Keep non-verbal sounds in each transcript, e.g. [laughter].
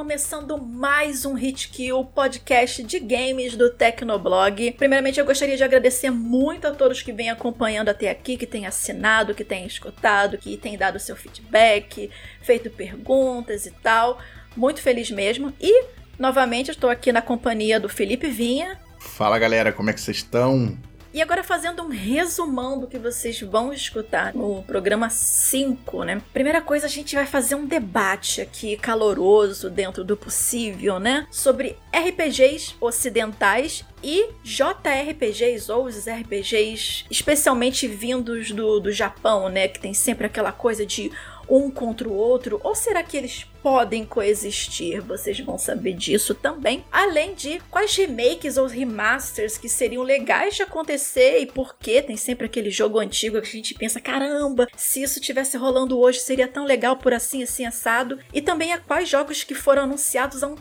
Começando mais um Hit Kill, podcast de games do Tecnoblog. Primeiramente eu gostaria de agradecer muito a todos que vêm acompanhando até aqui, que têm assinado, que têm escutado, que têm dado seu feedback, feito perguntas e tal. Muito feliz mesmo. E novamente estou aqui na companhia do Felipe Vinha. Fala galera, como é que vocês estão? E agora fazendo um resumão do que vocês vão escutar no programa 5, né? Primeira coisa, a gente vai fazer um debate aqui caloroso dentro do possível, né? Sobre RPGs ocidentais e JRPGs ou os RPGs especialmente vindos do, do Japão, né? Que tem sempre aquela coisa de um contra o outro? Ou será que eles podem coexistir? Vocês vão saber disso também. Além de quais remakes ou remasters que seriam legais de acontecer e por que tem sempre aquele jogo antigo que a gente pensa, caramba, se isso tivesse rolando hoje seria tão legal por assim assim assado. E também a quais jogos que foram anunciados há um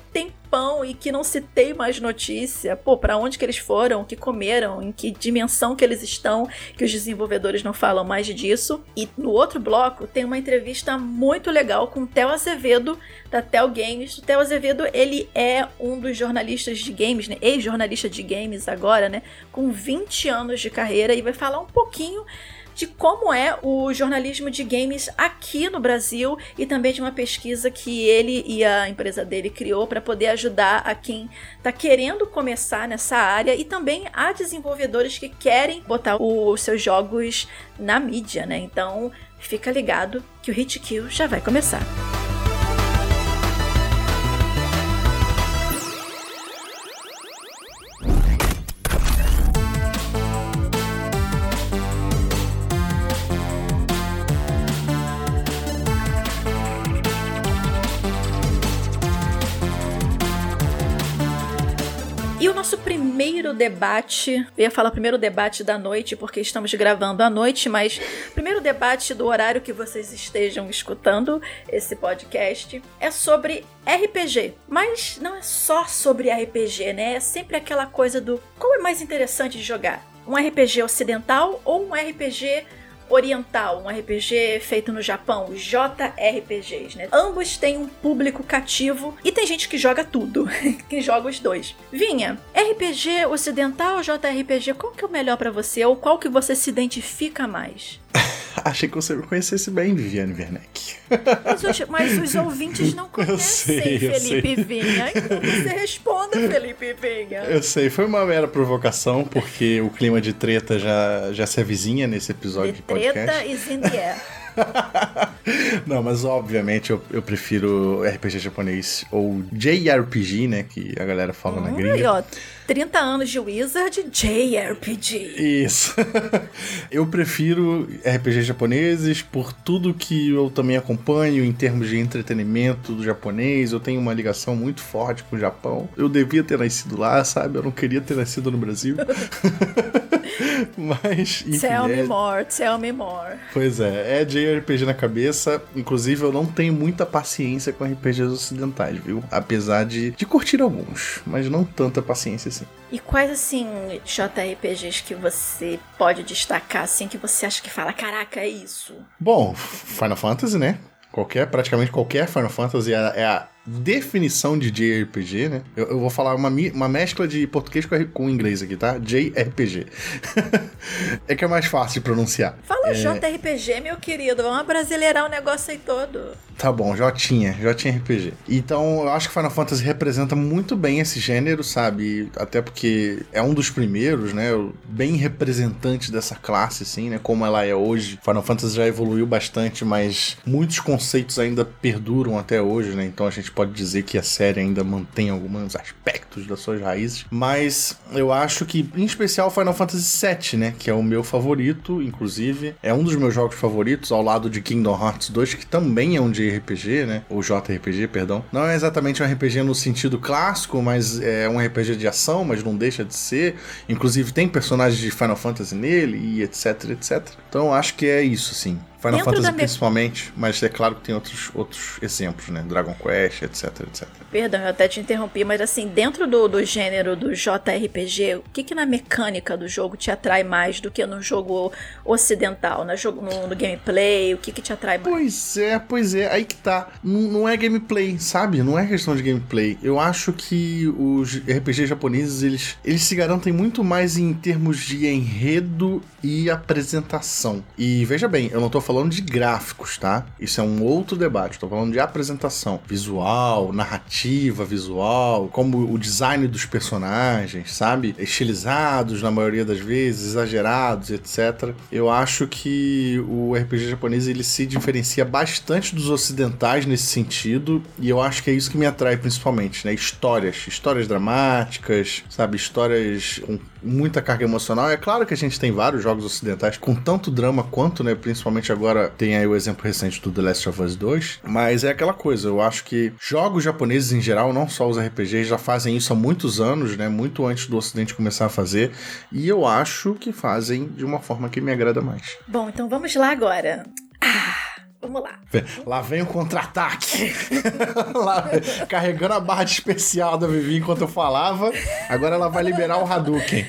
tempão e que não tem mais notícia. Pô, para onde que eles foram, que comeram, em que dimensão que eles estão, que os desenvolvedores não falam mais disso. E no outro bloco tem uma entrevista muito legal com o Theo Azevedo, da Theo Games. O Theo Azevedo, ele é um dos jornalistas de games, né? Ex-jornalista de games agora, né? Com 20 anos de carreira e vai falar um pouquinho de como é o jornalismo de games aqui no Brasil e também de uma pesquisa que ele e a empresa dele criou para poder ajudar a quem está querendo começar nessa área e também a desenvolvedores que querem botar os seus jogos na mídia, né? Então, fica ligado que o Hit Kill já vai começar. Primeiro debate, eu ia falar primeiro debate da noite, porque estamos gravando à noite, mas primeiro debate do horário que vocês estejam escutando esse podcast é sobre RPG. Mas não é só sobre RPG, né? É sempre aquela coisa do qual é mais interessante de jogar? Um RPG ocidental ou um RPG oriental, um RPG feito no Japão, JRPGs, né? Ambos têm um público cativo e tem gente que joga tudo, [laughs] que joga os dois. Vinha, RPG ocidental ou JRPG, qual que é o melhor para você ou qual que você se identifica mais? [laughs] [laughs] Achei que você me conhecesse bem, Viviane Werneck. Mas os, mas os [laughs] ouvintes não conhecem sei, eu Felipe Vinha. Então você responda, Felipe Vinha. Eu sei, foi uma mera provocação, porque o clima de treta já, já se avizinha nesse episódio de, De podcast. treta is in the air. [laughs] Não, mas obviamente eu, eu prefiro RPG japonês ou JRPG, né? Que a galera fala na Hum, gringa. e ó, 30 anos de Wizard, JRPG. Isso. [laughs] eu prefiro RPG japoneses por tudo que eu também acompanho em termos de entretenimento do japonês. Eu tenho uma ligação muito forte com o Japão. Eu devia ter nascido lá, sabe? Eu não queria ter nascido no Brasil. [laughs] Mas, enfim. Tell me é- more, tell me more. Pois é, é JRPG na cabeça. Inclusive, eu não tenho muita paciência com RPGs ocidentais, viu? Apesar de, de curtir alguns, mas não tanta paciência assim. E quais, assim, JRPGs que você pode destacar, assim, que você acha que fala, caraca, é isso? Bom, Final Fantasy, né? Qualquer, praticamente qualquer Final Fantasy é, é a definição de JRPG, né? Eu, eu vou falar uma, uma mescla de português com, com inglês aqui, tá? JRPG. [laughs] é que é mais fácil de pronunciar. Fala JRPG, meu querido, vamos brasileirar o negócio aí todo. Tá bom, Jotinha, Jotinha RPG. Então, eu acho que Final Fantasy representa muito bem esse gênero, sabe? Até porque é um dos primeiros, né? Bem representante dessa classe, assim, né? Como ela é hoje. Final Fantasy já evoluiu bastante, mas muitos conceitos ainda perduram até hoje, né? Então a gente pode dizer que a série ainda mantém alguns aspectos das suas raízes. Mas eu acho que, em especial, Final Fantasy VII, né? Que é o meu favorito, inclusive. É um dos meus jogos favoritos, ao lado de Kingdom Hearts 2, que também é um de RPG, né? Ou JRPG, perdão. Não é exatamente um RPG no sentido clássico, mas é um RPG de ação, mas não deixa de ser. Inclusive tem personagens de Final Fantasy nele e etc, etc. Então acho que é isso, sim. Final Dentro Fantasy da me- principalmente, mas é claro que tem outros, outros exemplos, né? Dragon Quest, etc, etc. Perdão, eu até te interrompi, mas assim, dentro do, do gênero do JRPG, o que que na mecânica do jogo te atrai mais do que no jogo ocidental? No, jogo, no, no gameplay, o que que te atrai mais? Pois é, pois é, aí que tá. Não, não é gameplay, sabe? Não é questão de gameplay. Eu acho que os RPGs japoneses, eles, eles se garantem muito mais em termos de enredo e apresentação. E veja bem, eu não tô falando de gráficos, tá? Isso é um outro debate. Tô falando de apresentação visual, narrativa visual, como o design dos personagens, sabe? Estilizados na maioria das vezes, exagerados, etc. Eu acho que o RPG japonês ele se diferencia bastante dos ocidentais nesse sentido, e eu acho que é isso que me atrai principalmente, né? Histórias, histórias dramáticas, sabe? Histórias com muita carga emocional. É claro que a gente tem vários jogos ocidentais com tanto drama quanto, né? Principalmente agora tem aí o exemplo recente do The Last of Us 2. Mas é aquela coisa, eu acho que jogos japoneses em geral, não só os RPGs, já fazem isso há muitos anos, né? Muito antes do ocidente começar a fazer. E eu acho que fazem de uma forma que me agrada mais. Bom, então vamos lá agora. Ah, vamos lá. Lá vem o contra-ataque. [laughs] Carregando a barra de especial da Vivi enquanto eu falava. Agora ela vai liberar o Hadouken.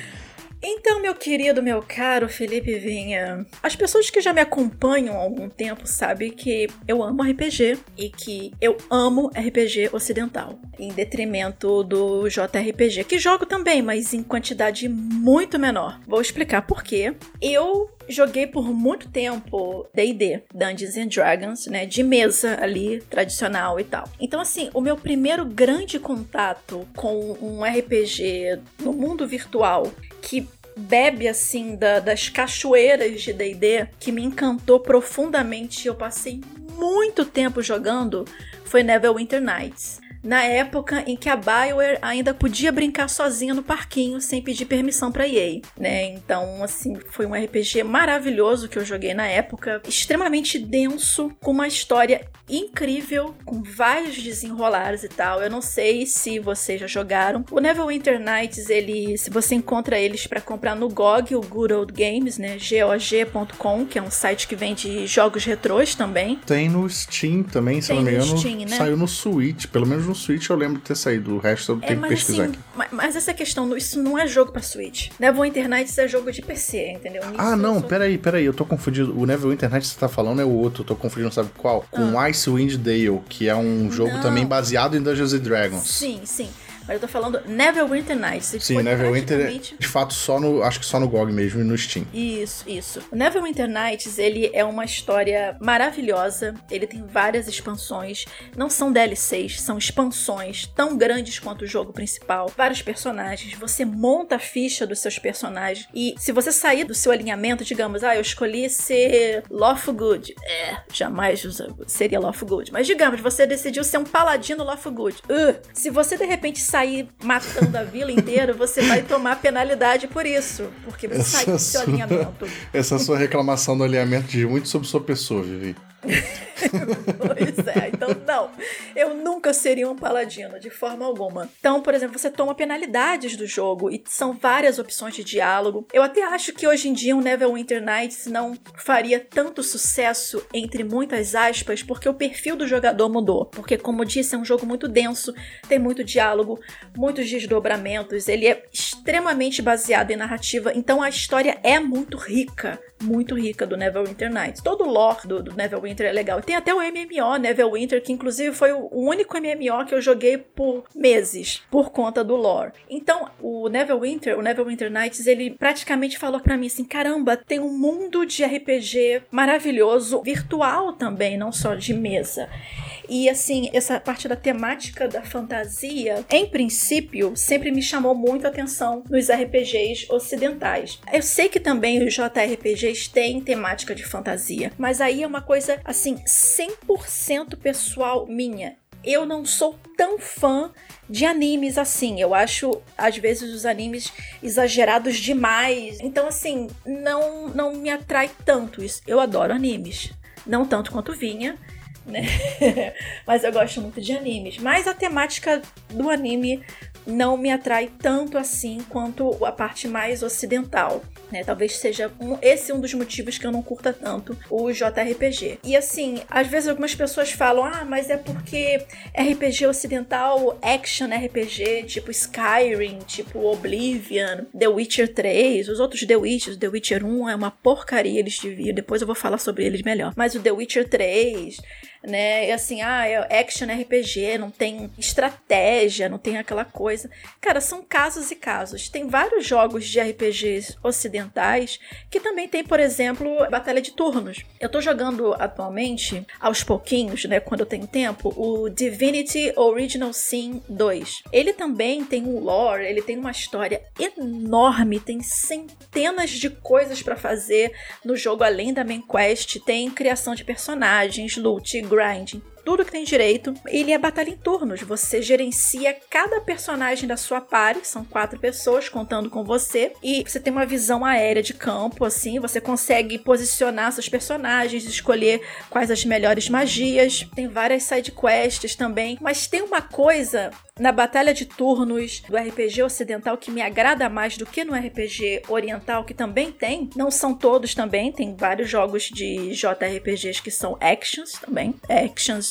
Então, meu querido, meu caro Felipe Vinha, as pessoas que já me acompanham há algum tempo sabem que eu amo RPG e que eu amo RPG ocidental, em detrimento do JRPG, que jogo também, mas em quantidade muito menor. Vou explicar por quê. Eu joguei por muito tempo D&D, Dungeons and Dragons, né, de mesa ali, tradicional e tal. Então assim, o meu primeiro grande contato com um RPG no mundo virtual que bebe assim da- das cachoeiras de D&D, que me encantou profundamente, eu passei muito tempo jogando, foi Neverwinter Nights. Na época em que a Bioware ainda podia brincar sozinha no parquinho sem pedir permissão pra EA, né? Então, assim, foi um RPG maravilhoso que eu joguei na época, extremamente denso, com uma história incrível, com vários desenrolares e tal. Eu não sei se vocês já jogaram. O Neverwinter Nights, ele, se você encontra eles pra comprar no GOG, o Good Old Games, né? GOG.com, que é um site que vende jogos retrôs também. Tem no Steam também, se Tem não me no engano. Steam, né? Saiu no Switch. Pelo menos no Switch eu lembro de ter saído. O resto eu tenho que mas pesquisar assim, aqui. ma- mas essa questão, isso não é jogo pra Switch. Neverwinter Nights é jogo de PC, entendeu? Nisso Ah, não, sou- peraí, peraí, eu tô confundindo. O Neverwinter Internet que você tá falando é o outro, eu tô confundindo, sabe qual? Com Icewind Dale, que é um jogo Ah. Não. também baseado em Dungeons and Dragons. Sim, sim. Mas eu tô falando Neverwinter Nights. Sim, Neverwinter praticamente- de fato só no. Acho que só no GOG mesmo e no Steam. Isso, isso. O Neverwinter Nights, ele é uma história maravilhosa. Ele tem várias expansões. Não são DLCs, são expansões tão grandes quanto o jogo principal. Vários personagens. Você monta a ficha dos seus personagens. E se você sair do seu alinhamento, digamos, ah, eu escolhi ser Lawful Good. É, jamais seria Lawful Good. Mas digamos, você decidiu ser um paladino Lawful Good. Uh, se você de repente sair matando a vila inteira, você vai tomar penalidade por isso. Porque você Essa saiu do seu sua- alinhamento. [laughs] Essa sua reclamação do alinhamento diz muito sobre sua pessoa, Vivi. [laughs] Pois é, então não. Eu nunca seria um paladino, de forma alguma. Então, por exemplo, você toma penalidades do jogo e são várias opções de diálogo. Eu até acho que hoje em dia um Neverwinter Nights não faria tanto sucesso, entre muitas aspas, porque o perfil do jogador mudou. Porque, como disse, é um jogo muito denso, tem muito diálogo, muitos desdobramentos, ele é extremamente baseado em narrativa, então a história é muito rica muito rica do Neverwinter Nights. Todo o lore do, do Neverwinter é legal. Tem até o MMO Neverwinter, que inclusive foi o único MMO que eu joguei por meses, por conta do lore. Então, o Neverwinter, o Neverwinter Nights, ele praticamente falou pra mim assim: caramba, tem um mundo de RPG maravilhoso, virtual também, não só de mesa. E assim, essa parte da temática da fantasia, em princípio, sempre me chamou muito a atenção nos RPGs ocidentais. Eu sei que também os JRPGs têm temática de fantasia, mas aí é uma coisa assim 100% pessoal minha. Eu não sou tão fã de animes assim. Eu acho às vezes os animes exagerados demais. Então assim, não não me atrai tanto isso. Eu adoro animes, não tanto quanto vinha, né? [laughs] Mas eu gosto muito de animes. Mas a temática do anime não me atrai tanto assim quanto a parte mais ocidental. Né? Talvez seja um, esse um dos motivos que eu não curta tanto o JRPG. E assim, às vezes algumas pessoas falam: ah, mas é porque RPG ocidental, action RPG, tipo Skyrim, tipo Oblivion, The Witcher 3, os outros The Witcher, The Witcher 1 é uma porcaria, eles deviam. Depois eu vou falar sobre eles melhor. Mas o The Witcher 3 né? E assim, ah, é action RPG, não tem estratégia, não tem aquela coisa. Cara, são casos e casos. Tem vários jogos de RPGs ocidentais que também tem, por exemplo, batalha de turnos. Eu tô jogando atualmente, aos pouquinhos, né, quando eu tenho tempo, o Divinity Original Sin 2. Ele também tem um lore, ele tem uma história enorme, tem centenas de coisas para fazer no jogo além da main quest, tem criação de personagens, loot, grinding tudo que tem direito. Ele é batalha em turnos. Você gerencia cada personagem da sua party, são quatro pessoas contando com você, e você tem uma visão aérea de campo, assim, você consegue posicionar seus personagens, escolher quais as melhores magias. Tem várias side quests também, mas tem uma coisa na batalha de turnos do RPG ocidental que me agrada mais do que no RPG oriental, que também tem. Não são todos também, tem vários jogos de JRPGs que são actions também. Actions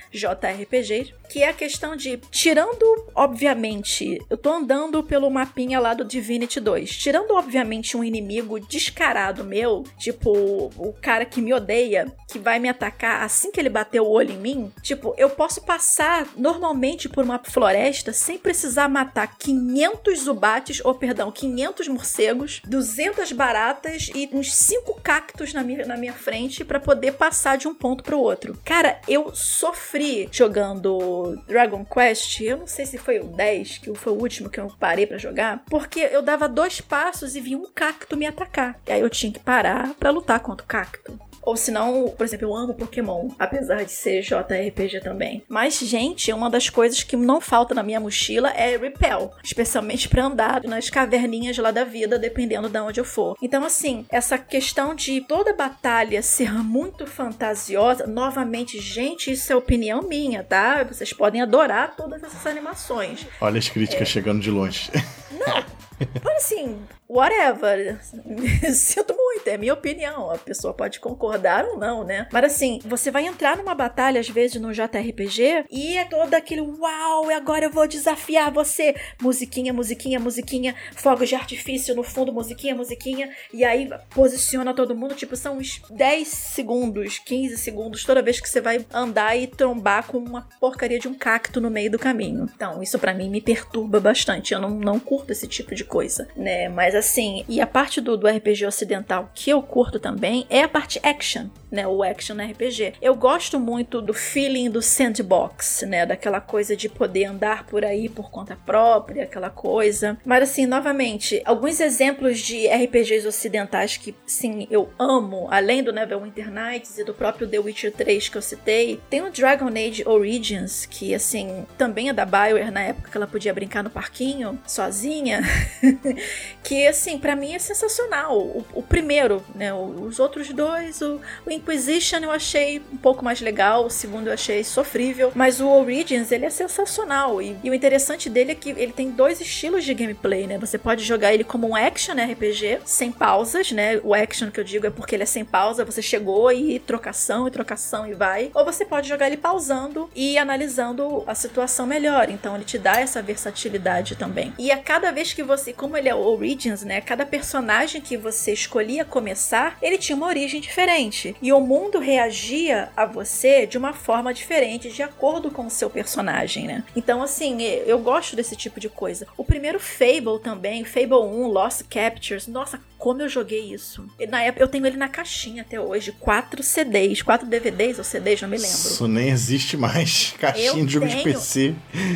JRPGs, que é a questão de, tirando, obviamente, eu tô andando pelo mapinha lá do Divinity 2, tirando, obviamente, um inimigo descarado meu, tipo, o cara que me odeia, que vai me atacar assim que ele bater o olho em mim, tipo, eu posso passar normalmente por uma floresta sem precisar matar 500 zubates, ou perdão, 500 morcegos, 200 baratas e uns 5 cactos na minha, na minha frente para poder passar de um ponto para o outro. Cara, eu sofri sofri jogando Dragon Quest, eu não sei se foi o 10, que foi o último que eu parei para jogar, porque eu dava dois passos e vi um cacto me atacar. E aí eu tinha que parar para lutar contra o cacto. Ou se não, por exemplo, eu amo Pokémon, apesar de ser JRPG também. Mas, gente, uma das coisas que não falta na minha mochila é Repel, especialmente para andar nas caverninhas lá da vida, dependendo de onde eu for. Então, assim, essa questão de toda batalha ser muito fantasiosa, novamente, gente, isso é opinião minha, tá? Vocês podem adorar todas essas animações. Olha as críticas é... chegando de longe. Não, [laughs] Mas assim, whatever. [laughs] Sinto muito, é minha opinião. A pessoa pode concordar ou não, né? Mas assim, você vai entrar numa batalha, às vezes, no JRPG, e é todo aquele uau, agora eu vou desafiar você. Musiquinha, musiquinha, musiquinha, fogos de artifício no fundo, musiquinha, musiquinha. E aí posiciona todo mundo, tipo, são uns 10 segundos, 15 segundos, toda vez que você vai andar e trombar com uma porcaria de um cacto no meio do caminho. Então, isso para mim me perturba bastante. Eu não, não curto esse tipo de coisa, né? Mas assim, e a parte do, do RPG ocidental que eu curto também é a parte action, né? O action RPG. Eu gosto muito do feeling do sandbox, né? Daquela coisa de poder andar por aí por conta própria, aquela coisa. Mas assim, novamente, alguns exemplos de RPGs ocidentais que sim, eu amo, além do Neverwinter Nights e do próprio The Witcher 3 que eu citei, tem o Dragon Age Origins, que assim, também é da BioWare na época que ela podia brincar no parquinho sozinha. [laughs] que, assim, para mim é sensacional. O, o, primeiro, né? Os outros dois, o, o, Inquisition eu achei um pouco mais legal, o segundo eu achei sofrível, mas o Origins, ele é sensacional. E, e o interessante dele é que ele tem dois estilos de gameplay, né? Você pode jogar ele como um action RPG, sem pausas, né? O action que eu digo é porque ele é sem pausa, você chegou e trocação e trocação e vai. Ou você pode jogar ele pausando e analisando a situação melhor. Então ele te dá essa versatilidade também. E a cada vez que você, como ele é Origins, né? Cada personagem que você escolhia começar, ele tinha uma origem diferente. E o mundo reagia a você de uma forma diferente, de acordo com o seu personagem, né? Então, assim, eu gosto desse tipo de coisa. O primeiro Fable também, Fable 1, Lost Captures, nossa, como eu joguei isso. Na época, eu tenho ele na caixinha até hoje. Quatro CDs, quatro DVDs ou CDs, não me lembro. Isso nem existe mais. [laughs] Caixinha eu de jogo de PC.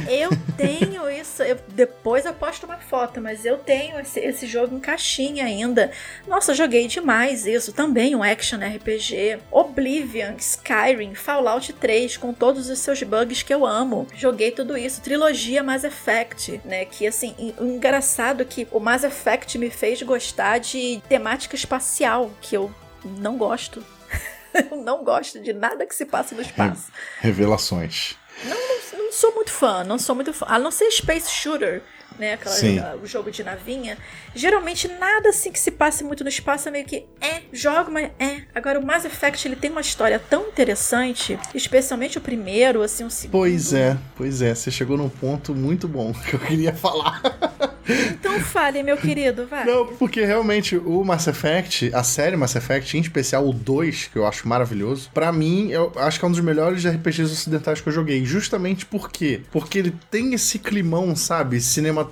Eu tenho isso. Eu, depois eu posto uma foto, mas eu tenho esse, esse jogo em caixinha ainda. Nossa, joguei demais isso. Também um action RPG. Oblivion, Skyrim, Fallout 3, com todos os seus bugs que eu amo. Joguei tudo isso. Trilogia Mass Effect, né? Que assim, engraçado que o Mass Effect me fez gostar de de temática espacial, que eu não gosto. [laughs] eu não gosto de nada que se passa no espaço. Revelações. Não, não, não, sou muito fã, não sou muito fã. A não ser Space Shooter, né? Aquela, o jogo de navinha. Geralmente nada assim que se passe muito no espaço é meio que é, jogo, mas é. Agora o Mass Effect ele tem uma história tão interessante, especialmente o primeiro, assim, o segundo. Pois é, pois é. Você chegou num ponto muito bom [laughs] que eu queria falar. Então fale, meu querido, vai. Não, porque realmente o Mass Effect, a série Mass Effect, em especial o 2, que eu acho maravilhoso, para mim, eu acho que é um dos melhores RPGs ocidentais que eu joguei. Justamente por quê? Porque ele tem esse climão, sabe, cinematográfico,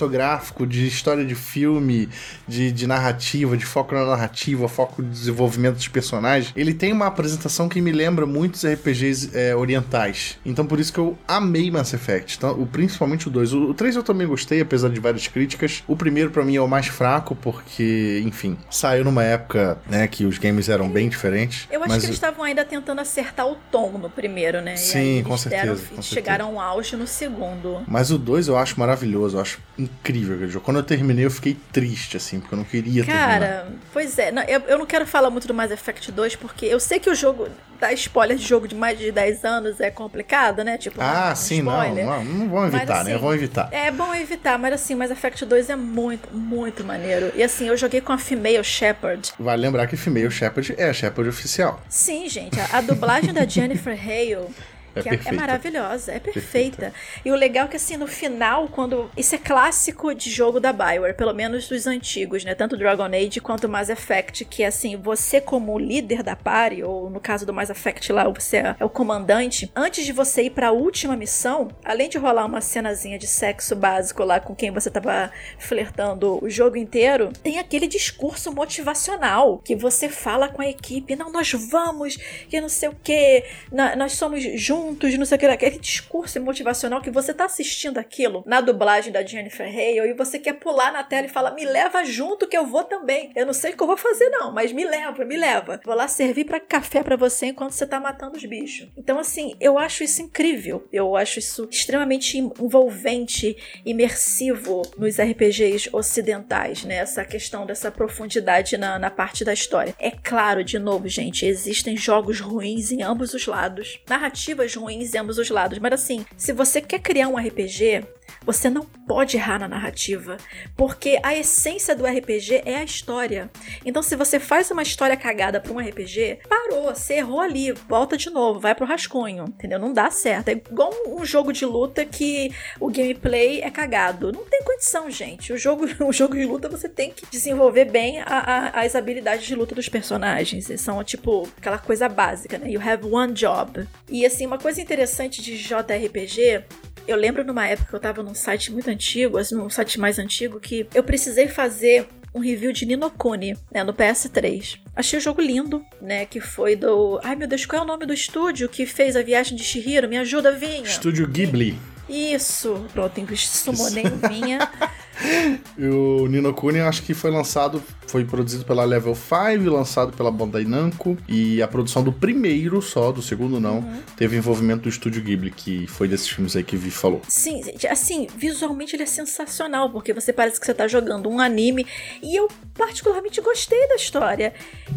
de história de filme, de, de narrativa, de foco na narrativa, foco no desenvolvimento dos personagens. Ele tem uma apresentação que me lembra muitos RPGs é, orientais. Então por isso que eu amei Mass Effect. Então, o, principalmente o 2. O, o 3 eu também gostei, apesar de várias críticas. O primeiro, para mim, é o mais fraco, porque, enfim, saiu numa época, né, que os games eram bem diferentes. Eu acho mas... que eles estavam ainda tentando acertar o tom no primeiro, né? Sim, com certeza, deram, com chegaram ao auge no segundo. Mas o 2 eu acho maravilhoso, eu acho incrível aquele jogo. Quando eu terminei, eu fiquei triste, assim, porque eu não queria Cara, terminar. pois é. Não, eu, eu não quero falar muito do Mass Effect 2, porque eu sei que o jogo dar spoiler de jogo de mais de 10 anos é complicado, né? Tipo, ah, um sim, spoiler. não, não, não vão evitar, mas, né? assim, né? Vão evitar. É bom evitar, mas assim, Mass Effect 2 é muito, muito maneiro. E assim, eu joguei com a Female Shepard. Vale lembrar que Female Shepard é a Shepard oficial. Sim, gente. A, a dublagem da [laughs] Jennifer Hale é, que é, é maravilhosa, é perfeita. perfeita. E o legal é que, assim, no final, quando. Isso é clássico de jogo da Bioware, pelo menos dos antigos, né? Tanto Dragon Age quanto Mass Effect, que é assim, você, como líder da party, ou no caso do Mass Effect lá, você é, é o comandante, antes de você ir pra última missão, além de rolar uma cenazinha de sexo básico lá com quem você tava flertando o jogo inteiro, tem aquele discurso motivacional que você fala com a equipe: não, nós vamos, que não sei o que, nós somos juntos juntos, não sei o que, aquele discurso motivacional que você tá assistindo aquilo na dublagem da Jennifer Hale e você quer pular na tela e falar: me leva junto que eu vou também. Eu não sei o que eu vou fazer, não, mas me leva, me leva. Vou lá servir para café para você enquanto você tá matando os bichos. Então, assim, eu acho isso incrível. Eu acho isso extremamente envolvente, imersivo nos RPGs ocidentais, né? Essa questão dessa profundidade na, na parte da história. É claro, de novo, gente, existem jogos ruins em ambos os lados, narrativas ruins em ambos os lados. Mas assim, se você quer criar um RPG, você não pode errar na narrativa, porque a essência do RPG é a história. Então, se você faz uma história cagada para um RPG, parou, você errou ali, volta de novo, vai pro rascunho, entendeu? Não dá certo. É igual um jogo de luta que o gameplay é cagado. Não tem condição, gente. O jogo, [laughs] o jogo de luta você tem que desenvolver bem a, a, as habilidades de luta dos personagens. São tipo aquela coisa básica, né? You have one job. E assim, uma coisa interessante de JRPG eu lembro numa época que eu tava num site muito antigo, assim, num site mais antigo, que eu precisei fazer um review de Ninokuni, né, no PS3. Achei o jogo lindo, né, que foi do... Ai, meu Deus, qual é o nome do estúdio que fez a viagem de Shihiro? Me ajuda, Vinha! Estúdio Ghibli. Isso, pronto, sumonei o Vinha. [laughs] o Nino Kuni acho que foi lançado, foi produzido pela Level 5, lançado pela Bandai Namco e a produção do primeiro só, do segundo não, uhum. teve envolvimento do estúdio Ghibli, que foi desses filmes aí que Vi falou. Sim, assim, visualmente ele é sensacional, porque você parece que você tá jogando um anime e eu particularmente gostei da história.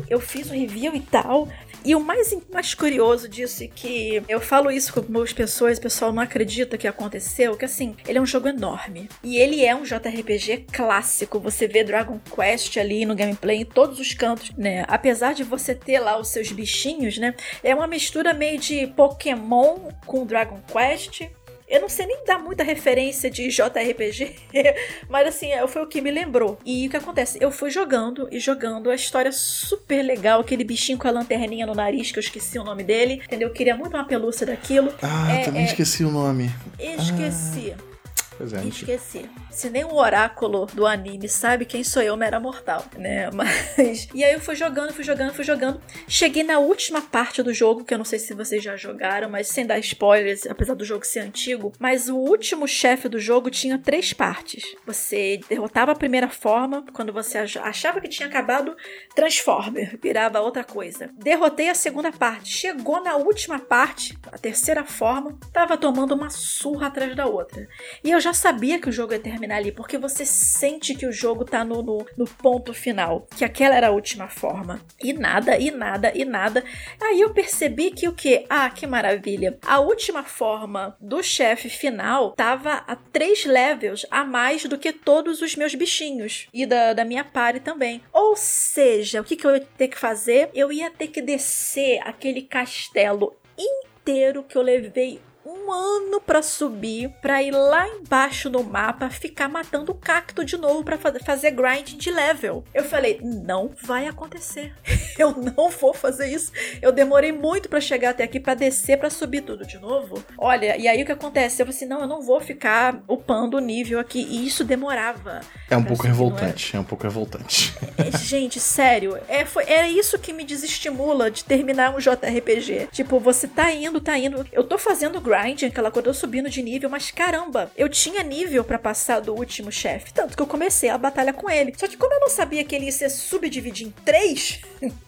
Eu fiz um review e tal, e o mais, mais curioso disso é que eu falo isso com algumas pessoas, o pessoal não acredita que aconteceu, que assim, ele é um jogo enorme. E ele é um JRPG clássico. Você vê Dragon Quest ali no gameplay em todos os cantos, né? Apesar de você ter lá os seus bichinhos, né? É uma mistura meio de Pokémon com Dragon Quest eu não sei nem dar muita referência de JRPG, [laughs] mas assim, é, foi o que me lembrou. E o que acontece? Eu fui jogando e jogando a história super legal, aquele bichinho com a lanterninha no nariz, que eu esqueci o nome dele, entendeu? Eu queria muito uma pelúcia daquilo. Ah, é, também é... esqueci o nome. Esqueci. Ah. Pois é, Esqueci. Se nem o oráculo do anime sabe quem sou eu, mera mortal, né? [laughs] Mas. E aí eu fui jogando, fui jogando, fui jogando. Cheguei na última parte do jogo, que eu não sei se vocês já jogaram, mas sem dar spoilers, apesar do jogo ser antigo. Mas o último chefe do jogo tinha três partes. Você derrotava a primeira forma, quando você achava que tinha acabado, Transformer, virava outra coisa. Derrotei a segunda parte. Chegou na última parte, a terceira forma, tava tomando uma surra atrás da outra. E eu já sabia que o jogo ia terminar ali, porque você sente que o jogo tá no, no, no ponto final, que aquela era a última forma. E nada, e nada, e nada. Aí eu percebi que o que? Ah, que maravilha. A última forma do chefe final tava a três levels a mais do que todos os meus bichinhos. E da, da minha party também. Ou seja, o que, que eu ia ter que fazer? Eu ia ter que descer aquele castelo inteiro que eu levei um ano para subir, para ir lá embaixo no mapa, ficar matando o cacto de novo para fazer grind de level. Eu falei, não vai acontecer. [laughs] eu não vou fazer isso. Eu demorei muito para chegar até aqui para descer para subir tudo de novo. Olha, e aí o que acontece? Eu falei assim, não, eu não vou ficar upando o nível aqui e isso demorava. É um pouco revoltante, é um pouco revoltante. É, gente, sério, é foi é isso que me desestimula de terminar um JRPG. Tipo, você tá indo, tá indo, eu tô fazendo grind grind, aquela coisa, eu subindo de nível, mas caramba, eu tinha nível para passar do último chefe. Tanto que eu comecei a batalha com ele. Só que como eu não sabia que ele ia ser subdividido em três, [laughs]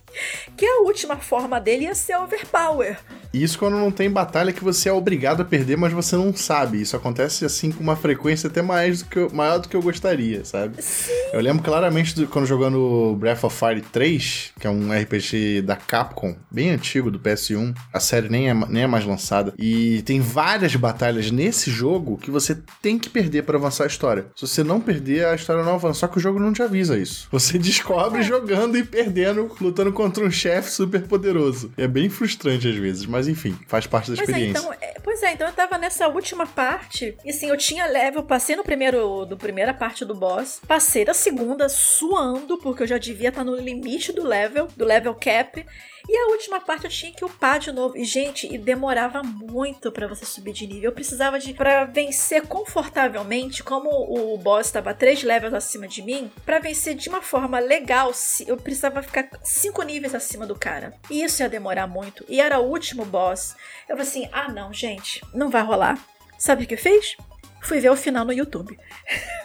que a última forma dele ia ser overpower. Isso quando não tem batalha que você é obrigado a perder, mas você não sabe. Isso acontece assim com uma frequência até mais do que eu, maior do que eu gostaria, sabe? Sim. Eu lembro claramente do, quando jogando Breath of Fire 3, que é um RPG da Capcom, bem antigo, do PS1. A série nem é, nem é mais lançada. E tem várias batalhas nesse jogo que você tem que perder para avançar a história. Se você não perder, a história não avança. Só que o jogo não te avisa isso. Você [laughs] descobre é. jogando e perdendo, lutando contra um chefe super poderoso. É bem frustrante às vezes, mas enfim, faz parte da pois experiência. É, então, é, pois é, então eu tava nessa última parte, e assim, eu tinha level, passei no primeiro, do primeira parte do boss, passei da segunda suando, porque eu já devia estar tá no limite do level, do level cap, e a última parte eu tinha que upar de novo. E, gente, e demorava muito para você subir de nível. Eu precisava de. para vencer confortavelmente, como o boss estava três levels acima de mim, para vencer de uma forma legal, eu precisava ficar cinco níveis acima do cara. E isso ia demorar muito. E era o último boss. Eu falei assim: ah, não, gente, não vai rolar. Sabe o que eu fiz? Fui ver o final no YouTube.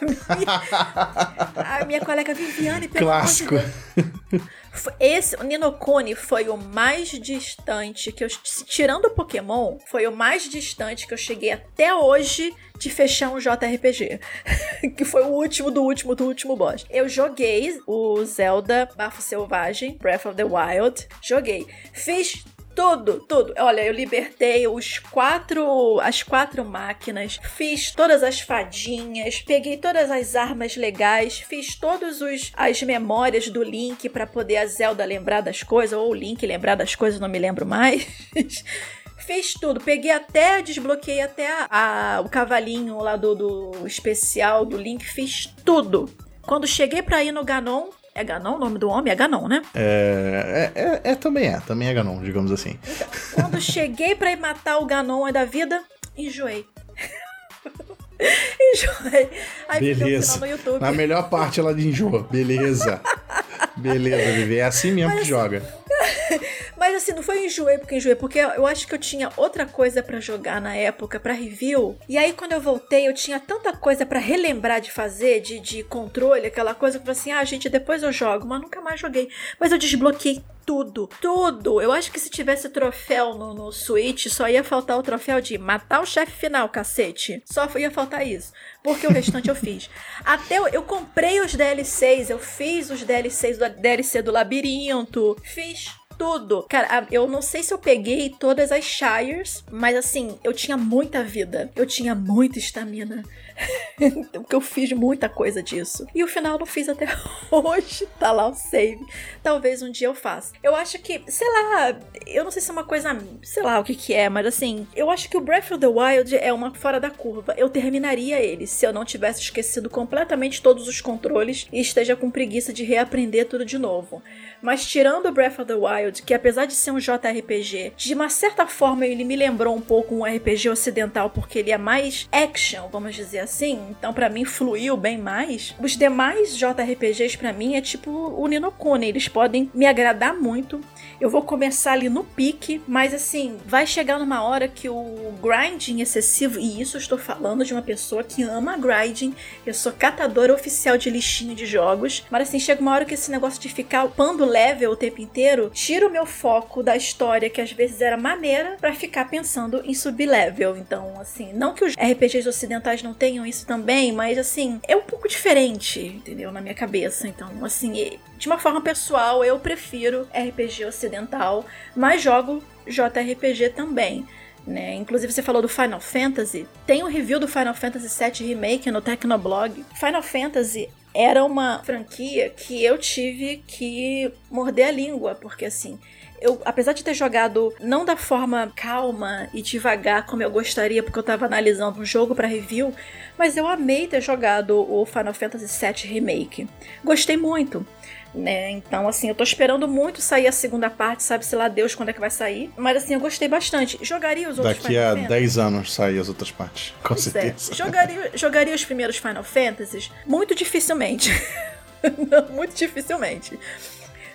[laughs] a minha colega Viviane pelo Clássico. Esse, o Ninokuni foi o mais distante que eu. Tirando o Pokémon, foi o mais distante que eu cheguei até hoje de fechar um JRPG. [laughs] que foi o último do último do último boss. Eu joguei o Zelda Bafo Selvagem, Breath of the Wild. Joguei. Fiz tudo, tudo. Olha, eu libertei os quatro, as quatro máquinas, fiz todas as fadinhas, peguei todas as armas legais, fiz todas as memórias do Link para poder a Zelda lembrar das coisas, ou o Link lembrar das coisas, não me lembro mais. [laughs] Fiz tudo, peguei até, desbloqueei até a, a, o cavalinho lá do, do especial do Link, fiz tudo. Quando cheguei pra ir no Ganon, é Ganon o nome do homem? É Ganon, né? É, é, é, é também é, também é Ganon, digamos assim. Então, quando cheguei para ir matar o Ganon da vida, enjoei. [laughs] [laughs] enjoei. Aí Beleza. no YouTube. Na melhor parte ela enjoa. Beleza. Beleza, Vivi. É assim mesmo Mas, que joga. [laughs] Mas assim, não foi enjoei porque enjoei, porque eu acho que eu tinha outra coisa para jogar na época, para review. E aí, quando eu voltei, eu tinha tanta coisa para relembrar de fazer, de, de controle, aquela coisa que eu falei assim: ah, gente, depois eu jogo, mas nunca mais joguei. Mas eu desbloqueei tudo, tudo. Eu acho que se tivesse troféu no, no Switch, só ia faltar o troféu de matar o chefe final, cacete. Só ia faltar isso. Porque o restante eu fiz. [laughs] Até eu, eu, comprei os DLCs, eu fiz os DLCs do DLC do labirinto, fiz tudo. Cara, eu não sei se eu peguei todas as Shires, mas assim, eu tinha muita vida. Eu tinha muita estamina. [laughs] Porque eu fiz muita coisa disso. E o final não fiz até [laughs] hoje. Tá lá o save. Talvez um dia eu faça. Eu acho que, sei lá, eu não sei se é uma coisa, sei lá o que que é, mas assim, eu acho que o Breath of the Wild é uma fora da curva. Eu terminaria ele se eu não tivesse esquecido completamente todos os controles e esteja com preguiça de reaprender tudo de novo. Mas tirando Breath of the Wild, que apesar de ser um JRPG, de uma certa forma ele me lembrou um pouco um RPG ocidental, porque ele é mais action, vamos dizer assim. Então, para mim, fluiu bem mais. Os demais JRPGs, para mim, é tipo o Ninokuni. Eles podem me agradar muito. Eu vou começar ali no pique, mas assim, vai chegar numa hora que o grinding excessivo, e isso eu estou falando de uma pessoa que ama grinding, eu sou catadora oficial de lixinho de jogos, mas assim, chega uma hora que esse negócio de ficar upando level o tempo inteiro tira o meu foco da história, que às vezes era maneira, para ficar pensando em subir level. Então, assim, não que os RPGs ocidentais não tenham isso também, mas assim, é um pouco diferente, entendeu? Na minha cabeça. Então, assim, de uma forma pessoal, eu prefiro RPG ocidental, mas jogo JRPG também. Né? Inclusive você falou do Final Fantasy. Tem o um review do Final Fantasy VII Remake no Tecnoblog. Final Fantasy era uma franquia que eu tive que morder a língua, porque assim, eu, apesar de ter jogado não da forma calma e devagar como eu gostaria, porque eu tava analisando um jogo para review, mas eu amei ter jogado o Final Fantasy VII Remake. Gostei muito. Né? Então, assim, eu tô esperando muito sair a segunda parte, sabe-se lá Deus quando é que vai sair. Mas, assim, eu gostei bastante. Jogaria os outros Daqui Final a Fantasy? 10 anos sair as outras partes, com pois é. certeza. É. Jogaria, jogaria os primeiros Final Fantasies? Muito dificilmente. [laughs] muito dificilmente.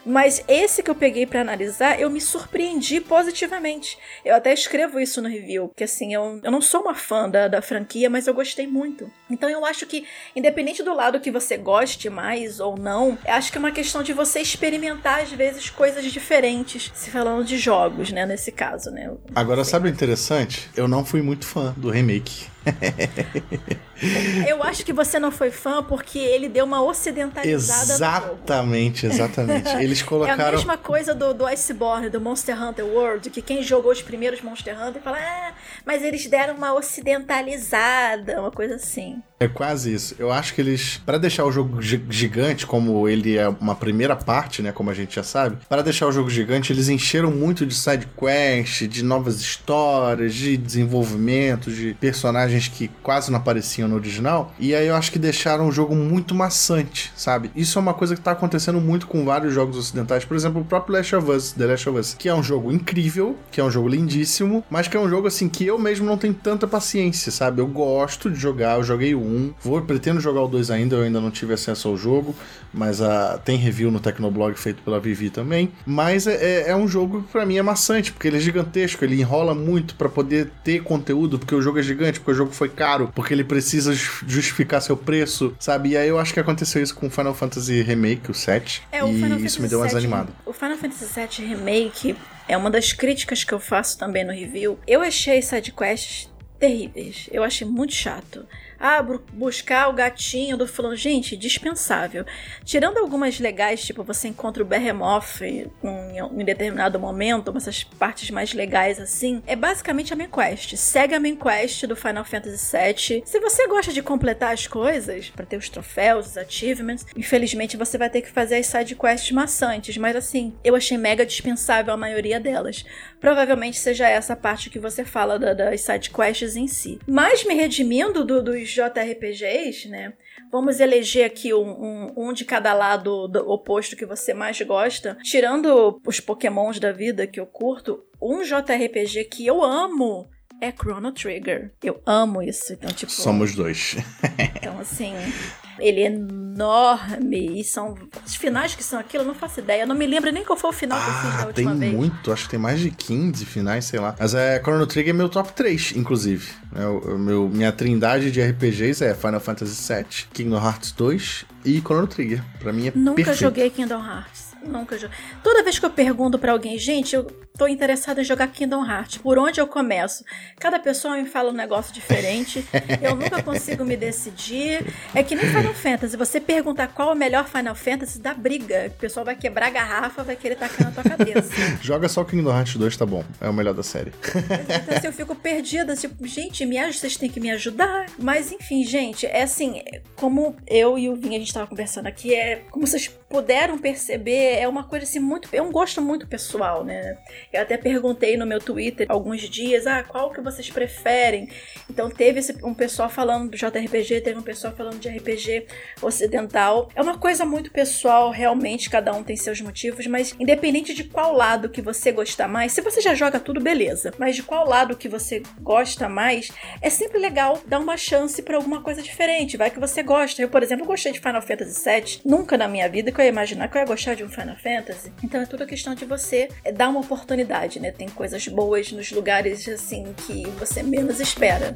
Mas esse que eu peguei para analisar, eu me surpreendi positivamente. Eu até escrevo isso no review, que assim, eu, eu não sou uma fã da, da franquia, mas eu gostei muito. Então eu acho que, independente do lado que você goste mais ou não, acho que é uma questão de você experimentar, às vezes, coisas diferentes, se falando de jogos, né, nesse caso, né. Agora, sabe o interessante? Eu não fui muito fã do remake. [laughs] Eu acho que você não foi fã porque ele deu uma ocidentalizada Exatamente, exatamente. [laughs] Eles colocaram. É a mesma coisa do, do Iceborne, do Monster Hunter World, que quem jogou os primeiros Monster Hunter fala, ah, mas eles deram uma ocidentalizada, uma coisa assim. É quase isso. Eu acho que eles, para deixar o jogo gigante, como ele é uma primeira parte, né, como a gente já sabe, para deixar o jogo gigante, eles encheram muito de side quest, de novas histórias, de desenvolvimento, de personagens que quase não apareciam no original. E aí eu acho que deixaram o jogo muito maçante, sabe? Isso é uma coisa que tá acontecendo muito com vários jogos ocidentais, por exemplo, o próprio Last of Us, The Last of Us, que é um jogo incrível, que é um jogo lindíssimo, mas que é um jogo assim que eu mesmo não tenho tanta paciência, sabe? Eu gosto de jogar, eu joguei o 1. Vou, pretendo jogar o 2 ainda, eu ainda não tive acesso ao jogo, mas uh, tem review no Tecnoblog feito pela Vivi também. Mas é, é, é um jogo que pra mim é maçante, porque ele é gigantesco, ele enrola muito para poder ter conteúdo, porque o jogo é gigante, porque o jogo foi caro, porque ele precisa justificar seu preço, sabe? E aí eu acho que aconteceu isso com o Final Fantasy Remake, o 7, é, e Final isso me deu mais animado. O Final Fantasy 7 Remake é uma das críticas que eu faço também no review. Eu achei sidequests terríveis. Eu achei muito chato. Ah, buscar o gatinho do fulano. Gente, dispensável. Tirando algumas legais, tipo, você encontra o Behemoth em, em determinado momento, essas partes mais legais assim, é basicamente a main quest. Segue a main quest do Final Fantasy VII. Se você gosta de completar as coisas, para ter os troféus, os achievements, infelizmente você vai ter que fazer as side quests maçantes, mas assim, eu achei mega dispensável a maioria delas. Provavelmente seja essa parte que você fala da, das side quests em si. Mas me redimindo do, dos JRPGs, né? Vamos eleger aqui um, um, um, de cada lado do oposto que você mais gosta. Tirando os pokémons da vida que eu curto, um JRPG que eu amo é Chrono Trigger. Eu amo isso. Então, tipo. Somos dois. [laughs] então, assim. Ele é enorme. E são. Os finais que são aquilo, eu não faço ideia. Eu não me lembro nem qual foi o final ah, que eu fiz ah, última tem vez. Tem muito, acho que tem mais de 15 finais, sei lá. Mas é Chrono Trigger é meu top 3, inclusive. É, o, meu, minha trindade de RPGs é Final Fantasy VII, Kingdom Hearts 2 e Chrono Trigger. Pra mim é Nunca perfeito. joguei Kingdom Hearts. Nunca joguei. Toda vez que eu pergunto para alguém, gente, eu tô interessada em jogar Kingdom Hearts. Por onde eu começo? Cada pessoa me fala um negócio diferente. eu nunca consigo me decidir. É que nem Final Fantasy. Você perguntar qual é o melhor Final Fantasy, dá briga. O pessoal vai quebrar a garrafa, vai querer tacar na tua cabeça. [laughs] Joga só o Kingdom Hearts 2, tá bom. É o melhor da série. então, assim, eu fico perdida. Tipo, gente, me ajuda, vocês têm que me ajudar. Mas, enfim, gente, é assim, como eu e o Vinha, a gente tava conversando aqui, é como vocês puderam perceber, é uma coisa assim muito. É um gosto muito pessoal, né? Eu até perguntei no meu Twitter alguns dias, ah, qual que vocês preferem? Então teve esse, um pessoal falando do JRPG, teve um pessoal falando de RPG ocidental. É uma coisa muito pessoal, realmente, cada um tem seus motivos, mas independente de qual lado que você gostar mais, se você já joga tudo, beleza. Mas de qual lado que você gosta mais, é sempre legal dar uma chance para alguma coisa diferente. Vai que você gosta. Eu, por exemplo, gostei de Final Fantasy VII. Nunca na minha vida que eu ia imaginar que eu ia gostar de um Final Fantasy. Então é tudo questão de você dar uma oportunidade, né? Tem coisas boas nos lugares assim que você menos espera.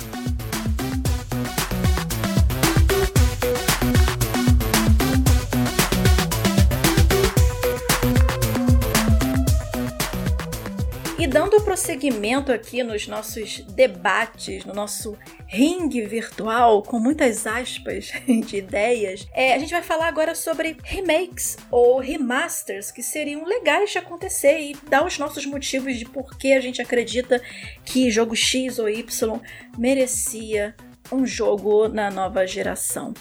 Dando prosseguimento aqui nos nossos debates, no nosso ringue virtual, com muitas aspas [laughs] de ideias, é, a gente vai falar agora sobre remakes ou remasters que seriam legais de acontecer e dar os nossos motivos de por que a gente acredita que jogo X ou Y merecia um jogo na nova geração.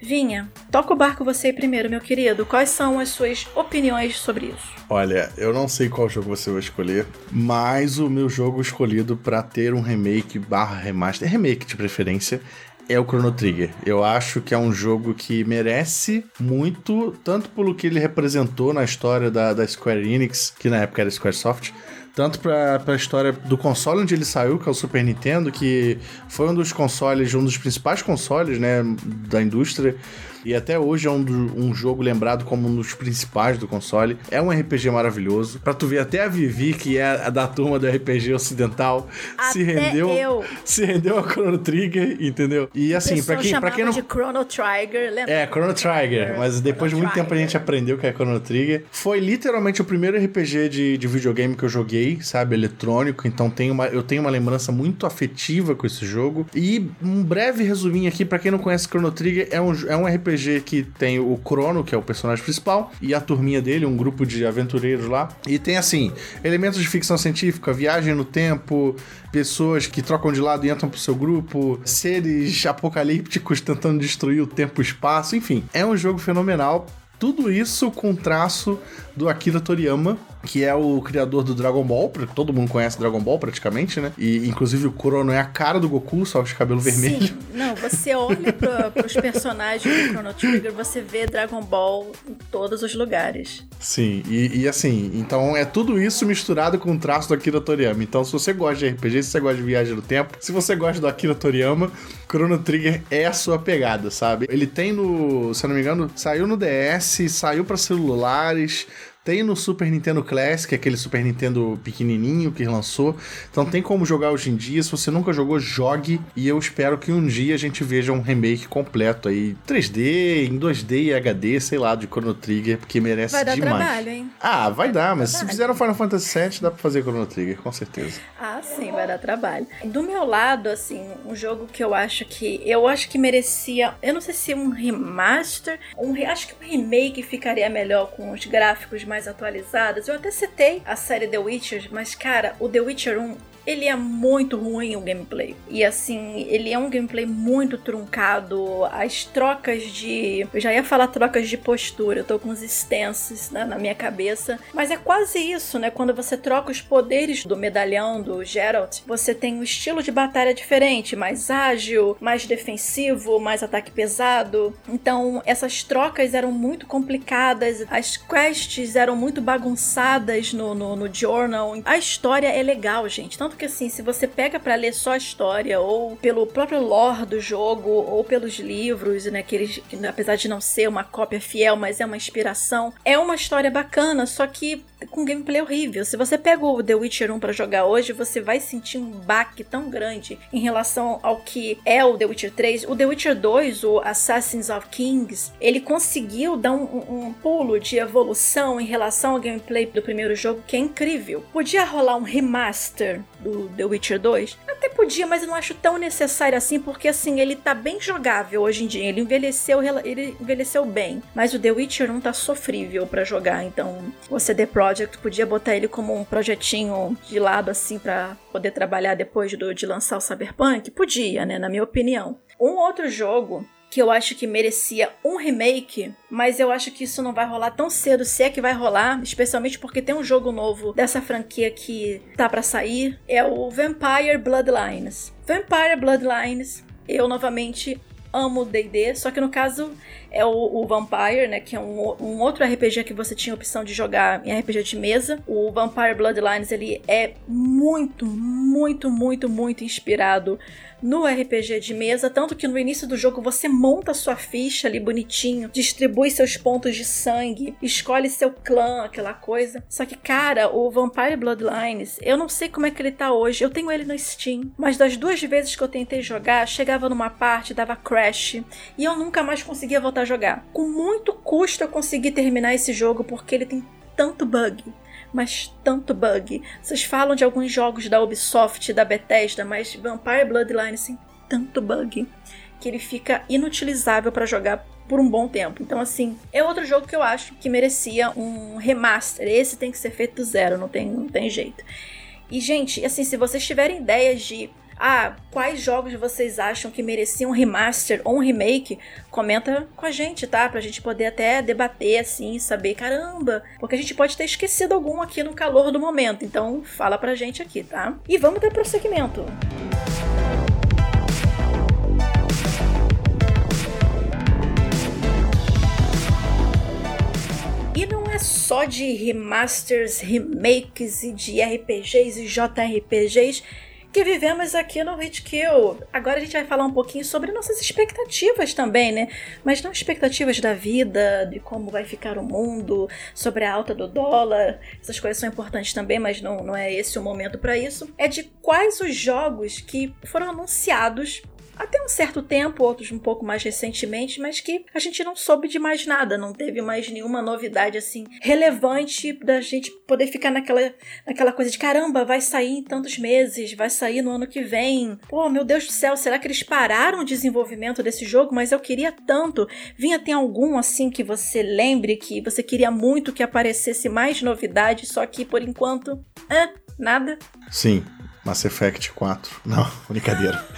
Vinha, toca o barco você primeiro, meu querido. Quais são as suas opiniões sobre isso? Olha, eu não sei qual jogo você vai escolher, mas o meu jogo escolhido para ter um remake barra remaster, remake de preferência, é o Chrono Trigger. Eu acho que é um jogo que merece muito, tanto pelo que ele representou na história da, da Square Enix, que na época era Squaresoft, tanto para a história do console onde ele saiu, que é o Super Nintendo, que foi um dos consoles, um dos principais consoles, né, da indústria, e até hoje é um, do, um jogo lembrado como um dos principais do console. É um RPG maravilhoso. Pra tu ver, até a Vivi, que é a da turma do RPG ocidental, até se rendeu. Eu. Se rendeu a Chrono Trigger, entendeu? E assim, para quem, pra quem não. de Chrono Trigger, lembra? É, Chrono Trigger. Mas depois Chrono de muito Trigger. tempo a gente aprendeu que é Chrono Trigger. Foi literalmente o primeiro RPG de, de videogame que eu joguei, sabe? Eletrônico. Então tem uma, eu tenho uma lembrança muito afetiva com esse jogo. E um breve resuminho aqui, para quem não conhece Chrono Trigger, é um, é um RPG RPG que tem o Crono, que é o personagem principal, e a turminha dele, um grupo de aventureiros lá. E tem, assim, elementos de ficção científica, viagem no tempo, pessoas que trocam de lado e entram pro seu grupo, seres apocalípticos tentando destruir o tempo e espaço, enfim. É um jogo fenomenal. Tudo isso com traço do Akira Toriyama, que é o criador do Dragon Ball, todo mundo conhece Dragon Ball praticamente, né? E inclusive o Crono é a cara do Goku, só de cabelo vermelho. Sim. [laughs] Não, você olha para pros personagens do Chrono Trigger, você vê Dragon Ball em todos os lugares. Sim, e, e, assim, então é tudo isso misturado com o traço do Akira Toriyama. Então, se você gosta de RPG, se você gosta de viagem no tempo, se você gosta do Akira Toriyama, Chrono Trigger é a sua pegada, sabe? Ele tem no, se eu não me engano, saiu no DS, saiu para celulares, tem no Super Nintendo Classic, aquele Super Nintendo pequenininho que lançou. Então tem como jogar hoje em dia. Se você nunca jogou, jogue. E eu espero que um dia a gente veja um remake completo aí, 3D, em 2D e HD, sei lá, de Chrono Trigger, porque merece vai dar demais. trabalho, hein? Ah, vai, dar, mas se fizeram Final Fantasy VII, dá pra fazer Chrono Trigger, com certeza. Ah, sim, vai dar trabalho. Do meu lado, assim, um jogo que eu acho que. Eu acho que merecia. Eu não sei se um remaster. Um, acho que um remake ficaria melhor com os gráficos mais mais atualizadas. Eu até citei a série The Witcher, mas cara, o The Witcher 1 ele é muito ruim o gameplay. E assim, ele é um gameplay muito truncado. As trocas de. Eu já ia falar trocas de postura, eu tô com os extensos né, na minha cabeça. Mas é quase isso, né? Quando você troca os poderes do medalhão do Geralt, você tem um estilo de batalha diferente, mais ágil, mais defensivo, mais ataque pesado. Então, essas trocas eram muito complicadas, as quests eram muito bagunçadas no, no, no journal. A história é legal, gente. Tanto que assim, se você pega para ler só a história, ou pelo próprio lore do jogo, ou pelos livros, né, que eles, apesar de não ser uma cópia fiel, mas é uma inspiração, é uma história bacana, só que com gameplay horrível. Se você pega o The Witcher 1 para jogar hoje, você vai sentir um baque tão grande em relação ao que é o The Witcher 3. O The Witcher 2, o Assassins of Kings, ele conseguiu dar um, um pulo de evolução em relação ao gameplay do primeiro jogo que é incrível. Podia rolar um remaster do The Witcher 2? Até podia, mas eu não acho tão necessário assim, porque assim, ele tá bem jogável hoje em dia. Ele envelheceu, ele envelheceu bem. Mas o The Witcher 1 tá sofrível para jogar, então o CD Projekt podia botar ele como um projetinho de lado assim para poder trabalhar depois do, de lançar o Cyberpunk? Podia, né, na minha opinião. Um outro jogo que eu acho que merecia um remake, mas eu acho que isso não vai rolar tão cedo, se é que vai rolar, especialmente porque tem um jogo novo dessa franquia que tá para sair, é o Vampire Bloodlines. Vampire Bloodlines, eu novamente amo D&D, só que no caso é o, o, Vampire, né, que é um, um, outro RPG que você tinha opção de jogar em RPG de mesa. O Vampire Bloodlines, ele é muito, muito, muito, muito inspirado no RPG de mesa, tanto que no início do jogo você monta sua ficha ali bonitinho, distribui seus pontos de sangue, escolhe seu clã, aquela coisa. Só que, cara, o Vampire Bloodlines, eu não sei como é que ele tá hoje. Eu tenho ele no Steam, mas das duas vezes que eu tentei jogar, chegava numa parte, dava crash, e eu nunca mais conseguia voltar a jogar. Com muito custo eu consegui terminar esse jogo porque ele tem tanto bug mas tanto bug. Vocês falam de alguns jogos da Ubisoft, da Bethesda, mas Vampire Bloodlines tem tanto bug que ele fica inutilizável para jogar por um bom tempo. Então, assim, é outro jogo que eu acho que merecia um remaster. Esse tem que ser feito do zero, não tem, não tem jeito. E, gente, assim, se vocês tiverem ideias de ah, quais jogos vocês acham que mereciam um remaster ou um remake? Comenta com a gente, tá? Pra gente poder até debater assim, saber, caramba, porque a gente pode ter esquecido algum aqui no calor do momento. Então, fala pra gente aqui, tá? E vamos ter prosseguimento. E não é só de remasters, remakes e de RPGs e JRPGs que vivemos aqui no Hitkill. Agora a gente vai falar um pouquinho sobre nossas expectativas também, né? Mas não expectativas da vida, de como vai ficar o mundo, sobre a alta do dólar. Essas coisas são importantes também, mas não, não é esse o momento para isso. É de quais os jogos que foram anunciados até um certo tempo, outros um pouco mais recentemente, mas que a gente não soube de mais nada, não teve mais nenhuma novidade assim relevante da gente poder ficar naquela, naquela coisa de caramba, vai sair em tantos meses, vai sair no ano que vem. Pô, meu Deus do céu, será que eles pararam o desenvolvimento desse jogo? Mas eu queria tanto. Vinha tem algum assim que você lembre que você queria muito que aparecesse mais novidades, só que por enquanto, é, nada? Sim, Mass Effect 4. Não, [laughs] brincadeira. [laughs]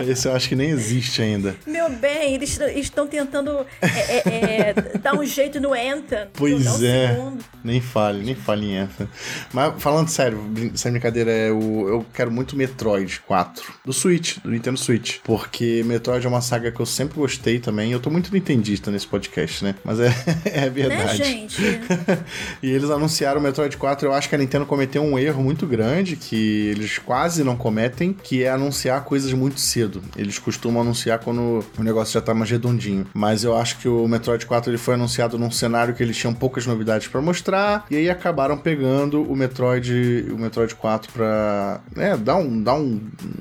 Esse eu acho que nem existe ainda. Meu bem, eles estão tentando é, é, é, dar um jeito no Anthem. Pois é. Um nem fale, nem fale em Anthem. Mas falando sério, sem brincadeira, eu, eu quero muito Metroid 4. Do Switch, do Nintendo Switch. Porque Metroid é uma saga que eu sempre gostei também. Eu tô muito nintendista nesse podcast, né? Mas é, [laughs] é verdade. Né, gente? e eles anunciaram o Metroid 4. Eu acho que a Nintendo cometeu um erro muito grande grande que eles quase não cometem, que é anunciar coisas muito cedo. Eles costumam anunciar quando o negócio já tá mais redondinho. Mas eu acho que o Metroid 4 ele foi anunciado num cenário que eles tinham poucas novidades para mostrar, e aí acabaram pegando o Metroid, o Metroid 4 pra né, dar, um, dar um,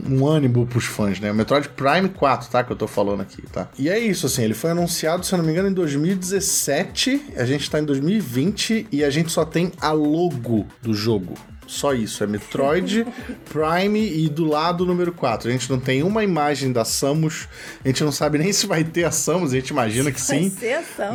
um ânimo pros fãs, né? O Metroid Prime 4, tá? Que eu tô falando aqui, tá? E é isso, assim, ele foi anunciado, se eu não me engano, em 2017, a gente tá em 2020 e a gente só tem a logo do jogo. Só isso, é Metroid [laughs] Prime e do lado o número 4. A gente não tem uma imagem da Samus, a gente não sabe [laughs] nem se vai ter a Samus, a gente imagina que sim.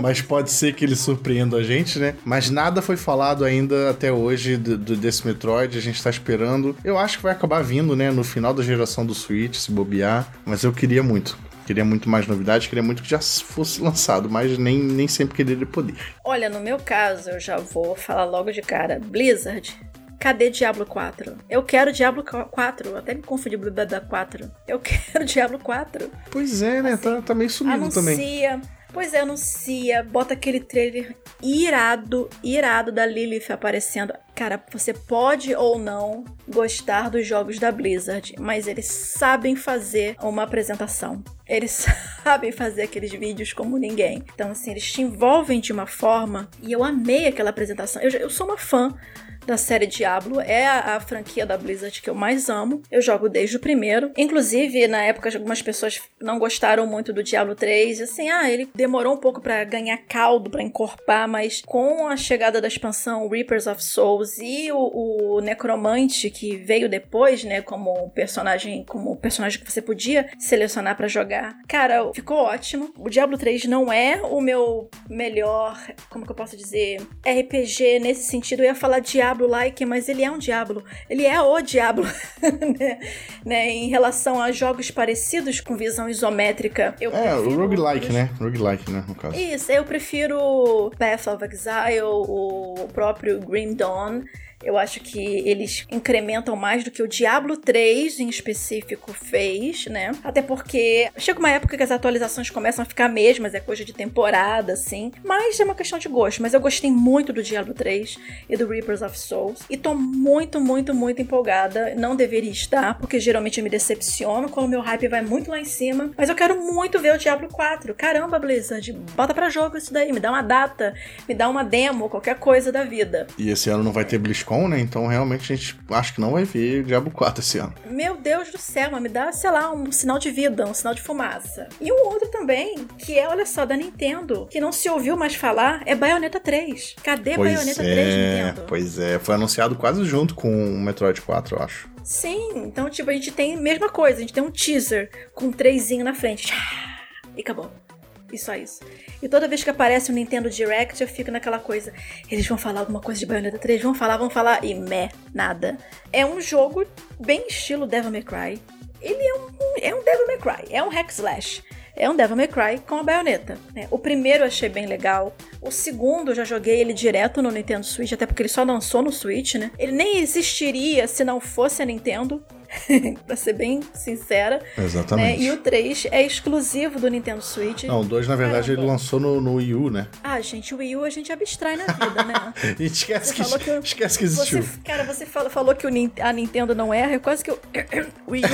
Mas pode ser que ele surpreenda a gente, né? Mas nada foi falado ainda até hoje do, do, desse Metroid, a gente tá esperando. Eu acho que vai acabar vindo, né, no final da geração do Switch, se bobear, mas eu queria muito. Queria muito mais novidades, queria muito que já fosse lançado, mas nem, nem sempre queria poder. Olha, no meu caso, eu já vou falar logo de cara. Blizzard, Cadê Diablo 4? Eu quero Diablo 4. Até me confundi da 4. Eu [laughs] quero Diablo 4. Pois é, né? Assim, tá, tá meio sumido anuncia, também. Pois é, anuncia, bota aquele trailer irado, irado da Lilith aparecendo. Cara, você pode ou não gostar dos jogos da Blizzard, mas eles sabem fazer uma apresentação. Eles [laughs] sabem fazer aqueles vídeos como ninguém. Então, assim, eles te envolvem de uma forma. E eu amei aquela apresentação. Eu, eu sou uma fã da série Diablo. É a, a, franquia da Blizzard que eu mais amo. Eu jogo desde o primeiro. Inclusive, na época, algumas pessoas não gostaram muito do Diablo 3. Assim, ah, ele demorou um pouco para ganhar caldo, para encorpar, mas com a chegada da expansão Reapers of Souls e o, o Necromante, que veio depois, né, como personagem, como personagem que você podia selecionar para jogar, cara, ficou ótimo. O Diablo 3 não é o meu melhor, como que eu posso dizer, RPG nesse sentido. Eu ia falar Diablo Diablo-like, mas ele é um Diablo. Ele é o Diablo, [laughs] né? né? Em relação a jogos parecidos com visão isométrica. Eu é, o roguelike, né? Roguelike, né, no caso. Isso, eu prefiro Path of Exile, o próprio Grim Dawn. Eu acho que eles incrementam mais do que o Diablo 3 em específico fez, né? Até porque chega uma época que as atualizações começam a ficar mesmas, é coisa de temporada, assim. Mas é uma questão de gosto. Mas eu gostei muito do Diablo 3 e do Reapers of Souls. E tô muito, muito, muito empolgada. Não deveria estar, porque geralmente eu me decepciono quando o meu hype vai muito lá em cima. Mas eu quero muito ver o Diablo 4. Caramba, Blizzard, bota pra jogo isso daí. Me dá uma data, me dá uma demo, qualquer coisa da vida. E esse ano não vai ter BlizzCon Né? Então realmente a gente acho que não vai ver Diablo 4 esse ano. Meu Deus do céu, mas me dá, sei lá, um sinal de vida, um sinal de fumaça. E um outro também, que é, olha só, da Nintendo, que não se ouviu mais falar, é Bayonetta 3. Cadê pois Bayonetta é, 3, Nintendo? Pois é, foi anunciado quase junto com o Metroid 4, eu acho. Sim, então, tipo, a gente tem a mesma coisa, a gente tem um teaser com um 3 na frente. E acabou. E só isso. E toda vez que aparece o um Nintendo Direct, eu fico naquela coisa. Eles vão falar alguma coisa de Bayonetta 3, vão falar, vão falar, e meh, nada. É um jogo bem estilo Devil May Cry. Ele é um, é um Devil May Cry, é um hack slash. É um Devil May Cry com a baioneta. Né? O primeiro eu achei bem legal. O segundo eu já joguei ele direto no Nintendo Switch, até porque ele só lançou no Switch, né? Ele nem existiria se não fosse a Nintendo. [laughs] pra ser bem sincera. Exatamente. Né? E o 3 é exclusivo do Nintendo Switch. Não, o 2, na verdade, Caramba. ele lançou no, no, Wii U, né? Ah, gente, o Wii U a gente abstrai na vida, né? [laughs] a gente esquece, que, que, esquece que existiu. Você, cara, você falou, falou que o, a Nintendo não erra, é quase que o [coughs] Wii U.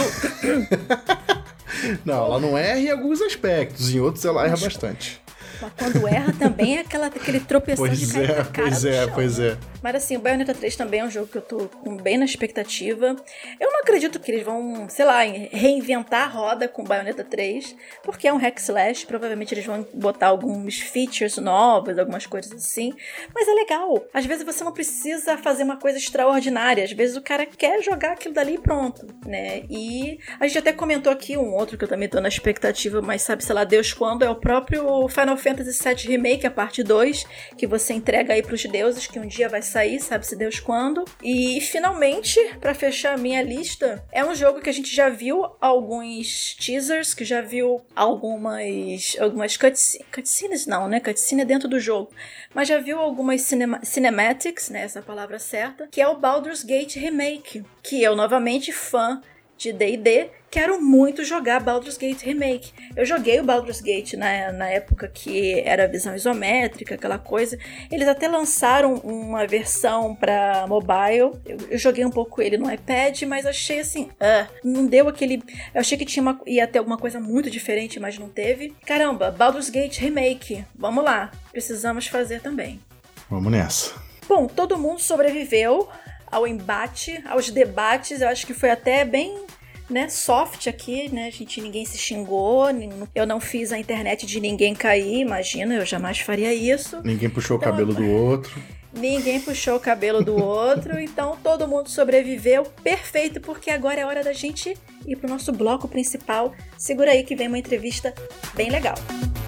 Não, ela não erra em alguns aspectos, em outros ela erra [coughs] bastante. Mas quando erra também é aquela, aquele tropeção pois de cair é, na cara Pois é, chão, pois né? é. Mas assim, o Bayonetta 3 também é um jogo que eu tô bem na expectativa. Eu não acredito que eles vão, sei lá, reinventar a roda com o Bayonetta 3, porque é um hack slash, provavelmente eles vão botar alguns features novos, algumas coisas assim. Mas é legal. Às vezes você não precisa fazer uma coisa extraordinária, às vezes o cara quer jogar aquilo dali e pronto, né? E a gente até comentou aqui um outro que eu também tô na expectativa, mas sabe, sei lá, Deus quando, é o próprio Final Fantasy VII Remake, a parte 2, que você entrega aí pros deuses, que um dia vai sair, sabe-se Deus quando. E finalmente, para fechar a minha lista, é um jogo que a gente já viu alguns teasers, que já viu algumas algumas cutscenes, cutscenes não, né? Cutscene dentro do jogo, mas já viu algumas cinema, cinematics, né, essa é palavra certa, que é o Baldur's Gate Remake, que eu novamente fã de D&D, quero muito jogar Baldur's Gate Remake. Eu joguei o Baldur's Gate na, na época que era visão isométrica, aquela coisa. Eles até lançaram uma versão para mobile. Eu, eu, joguei um pouco ele no iPad, mas achei assim, uh, não deu aquele. Eu achei que tinha uma, ia ter alguma coisa muito diferente, mas não teve. Caramba, Baldur's Gate Remake. Vamos lá, precisamos fazer também. Vamos nessa. Bom, todo mundo sobreviveu ao embate, aos debates. Eu acho que foi até bem né, soft aqui, né? Gente ninguém se xingou, eu não fiz a internet de ninguém cair, imagina, eu jamais faria isso. Ninguém puxou então, o cabelo do [laughs] outro. Ninguém puxou o cabelo do outro, então todo mundo sobreviveu, perfeito, porque agora é hora da gente ir pro nosso bloco principal. Segura aí que vem uma entrevista bem legal. mudando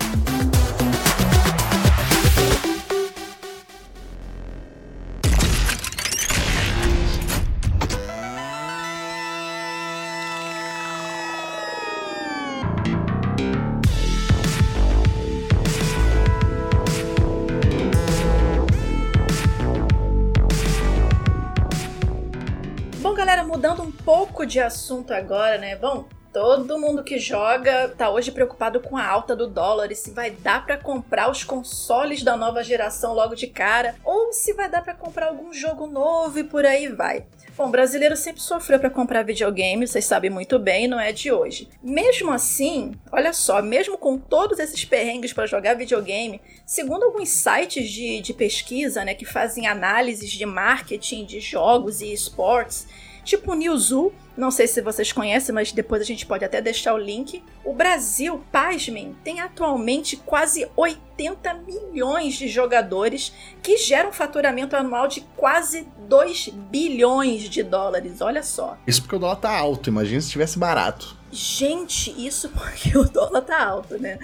de assunto agora, né? Bom, todo mundo que joga tá hoje preocupado com a alta do dólar e se vai dar para comprar os consoles da nova geração logo de cara ou se vai dar para comprar algum jogo novo e por aí vai. Bom, brasileiro sempre sofreu para comprar videogame, vocês sabem muito bem, não é de hoje. Mesmo assim, olha só, mesmo com todos esses perrengues para jogar videogame, segundo alguns sites de, de pesquisa, né, que fazem análises de marketing de jogos e esportes, tipo o Newzoo, não sei se vocês conhecem, mas depois a gente pode até deixar o link. O Brasil, pasmem, tem atualmente quase 80 milhões de jogadores que geram faturamento anual de quase 2 bilhões de dólares. Olha só. Isso porque o dólar tá alto, imagina se estivesse barato. Gente, isso [laughs] porque o dólar tá alto, né?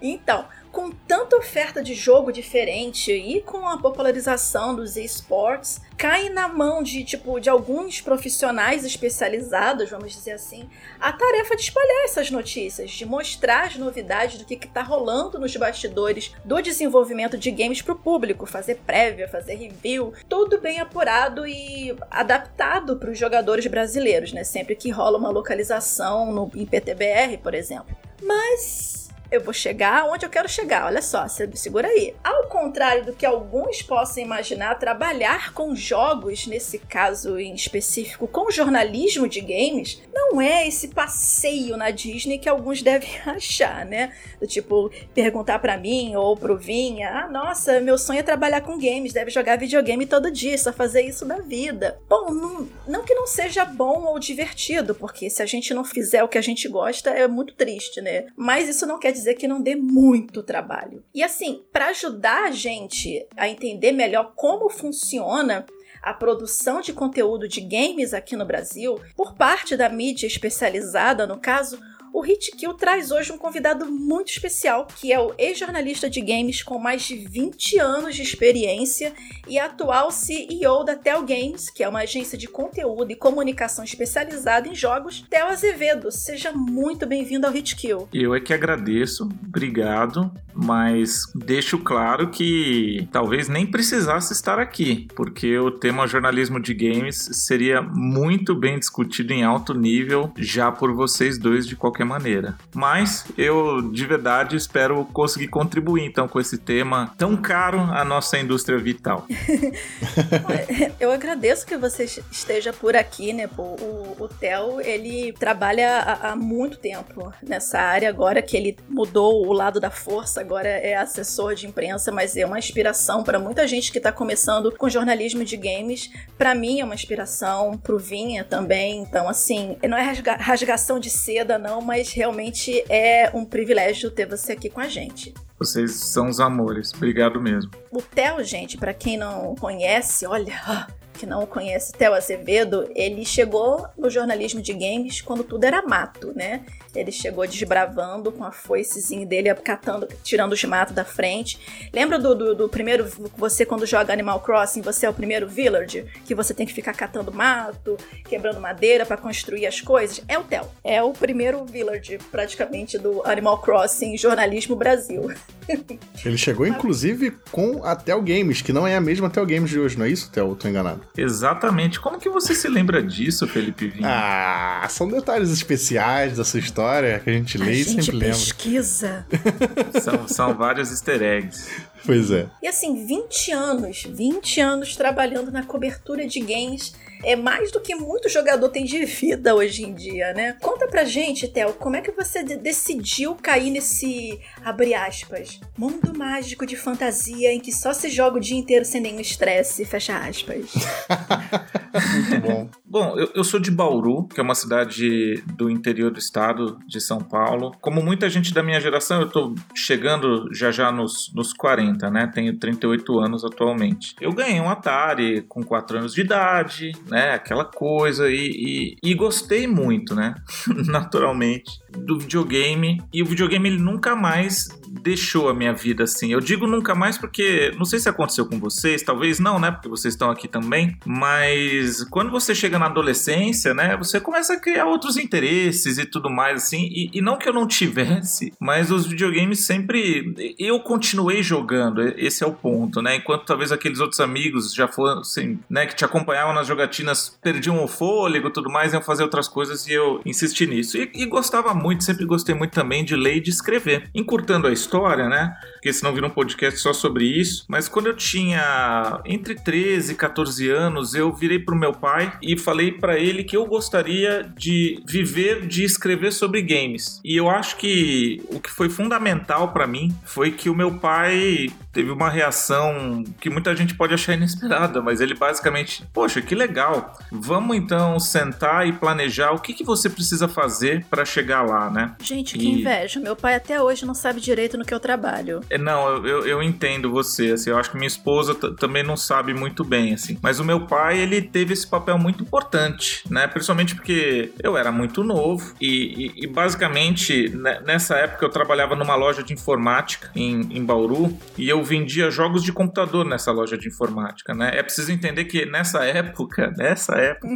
Então, com tanta oferta de jogo diferente e com a popularização dos esportes, cai na mão de tipo de alguns profissionais especializados, vamos dizer assim, a tarefa de espalhar essas notícias, de mostrar as novidades do que está rolando nos bastidores do desenvolvimento de games para o público, fazer prévia, fazer review, tudo bem apurado e adaptado para os jogadores brasileiros, né? Sempre que rola uma localização no em PTBR, por exemplo. Mas eu vou chegar onde eu quero chegar. Olha só, segura aí. Ao contrário do que alguns possam imaginar, trabalhar com jogos, nesse caso em específico, com jornalismo de games, não é esse passeio na Disney que alguns [laughs] devem achar, né? Do tipo, perguntar para mim ou pro Vinha: ah, nossa, meu sonho é trabalhar com games, deve jogar videogame todo dia, só fazer isso da vida. Bom, não, não que não seja bom ou divertido, porque se a gente não fizer o que a gente gosta, é muito triste, né? Mas isso não quer dizer dizer que não dê muito trabalho. E assim, para ajudar a gente a entender melhor como funciona a produção de conteúdo de games aqui no Brasil, por parte da mídia especializada, no caso, o Hit Kill traz hoje um convidado muito especial, que é o ex-jornalista de games com mais de 20 anos de experiência e atual CEO da Tel Games, que é uma agência de conteúdo e comunicação especializada em jogos. Tel Azevedo, seja muito bem-vindo ao Hit Kill. Eu é que agradeço, obrigado, mas deixo claro que talvez nem precisasse estar aqui, porque o tema jornalismo de games seria muito bem discutido em alto nível já por vocês dois de qualquer qualquer maneira. Mas eu de verdade espero conseguir contribuir então com esse tema tão caro à nossa indústria vital. [laughs] eu agradeço que você esteja por aqui, né? O, o Theo, ele trabalha há, há muito tempo nessa área agora que ele mudou o lado da força, agora é assessor de imprensa, mas é uma inspiração para muita gente que está começando com jornalismo de games. Para mim é uma inspiração, pro Vinha também. Então, assim, não é rasga rasgação de seda, não, mas mas realmente é um privilégio ter você aqui com a gente. Vocês são os amores. Obrigado mesmo. O Theo, gente, para quem não conhece, olha, [laughs] que não conhece Theo Azevedo, ele chegou no jornalismo de games quando tudo era mato, né? Ele chegou desbravando com a foicezinha dele, catando, tirando os matos da frente. Lembra do, do, do, primeiro, você quando joga Animal Crossing, você é o primeiro village, que você tem que ficar catando mato, quebrando madeira para construir as coisas? É o Theo. É o primeiro village, praticamente, do Animal Crossing Jornalismo Brasil. [laughs] Ele chegou, inclusive, com a Tel Games, que não é a mesma Tel Games de hoje, não é isso, Tel? Eu tô enganado. Exatamente. Como que você se lembra disso, Felipe Vinho? Ah, são detalhes especiais da sua história que a gente lê a e sempre lembra. pesquisa. [laughs] são, são vários easter eggs. Pois é. E assim, 20 anos, 20 anos trabalhando na cobertura de games é mais do que muito jogador tem de vida hoje em dia, né? Conta pra gente, Theo, como é que você decidiu cair nesse, abre aspas, mundo mágico de fantasia em que só se joga o dia inteiro sem nenhum estresse, fecha aspas. Muito bom. [laughs] bom, eu, eu sou de Bauru, que é uma cidade do interior do estado de São Paulo. Como muita gente da minha geração, eu tô chegando já já nos, nos 40, né? Tenho 38 anos atualmente. Eu ganhei um Atari com 4 anos de idade, né? Aquela coisa e, e, e gostei muito, né? [laughs] Naturalmente do videogame e o videogame ele nunca mais deixou a minha vida assim. Eu digo nunca mais porque não sei se aconteceu com vocês, talvez não, né? Porque vocês estão aqui também, mas quando você chega na adolescência, né, você começa a criar outros interesses e tudo mais assim, e, e não que eu não tivesse, mas os videogames sempre eu continuei jogando, esse é o ponto, né? Enquanto talvez aqueles outros amigos já fossem, né, que te acompanhavam nas jogatinas perdiam o fôlego, tudo mais, iam fazer outras coisas e eu insisti nisso. E, e gostava muito, sempre gostei muito também de ler e de escrever. Encurtando a história, né? Porque senão vira um podcast só sobre isso. Mas quando eu tinha entre 13 e 14 anos, eu virei pro meu pai e falei para ele que eu gostaria de viver de escrever sobre games. E eu acho que o que foi fundamental para mim foi que o meu pai teve uma reação que muita gente pode achar inesperada, mas ele basicamente, poxa, que legal. Vamos então sentar e planejar o que, que você precisa fazer para chegar lá, né? Gente, que e... inveja. Meu pai até hoje não sabe direito respeito no que eu trabalho. É, não, eu, eu entendo você, assim, eu acho que minha esposa também não sabe muito bem, assim. Mas o meu pai, ele teve esse papel muito importante, né? Principalmente porque eu era muito novo e, e, e basicamente né, nessa época eu trabalhava numa loja de informática em, em Bauru e eu vendia jogos de computador nessa loja de informática, né? É preciso entender que nessa época, nessa época,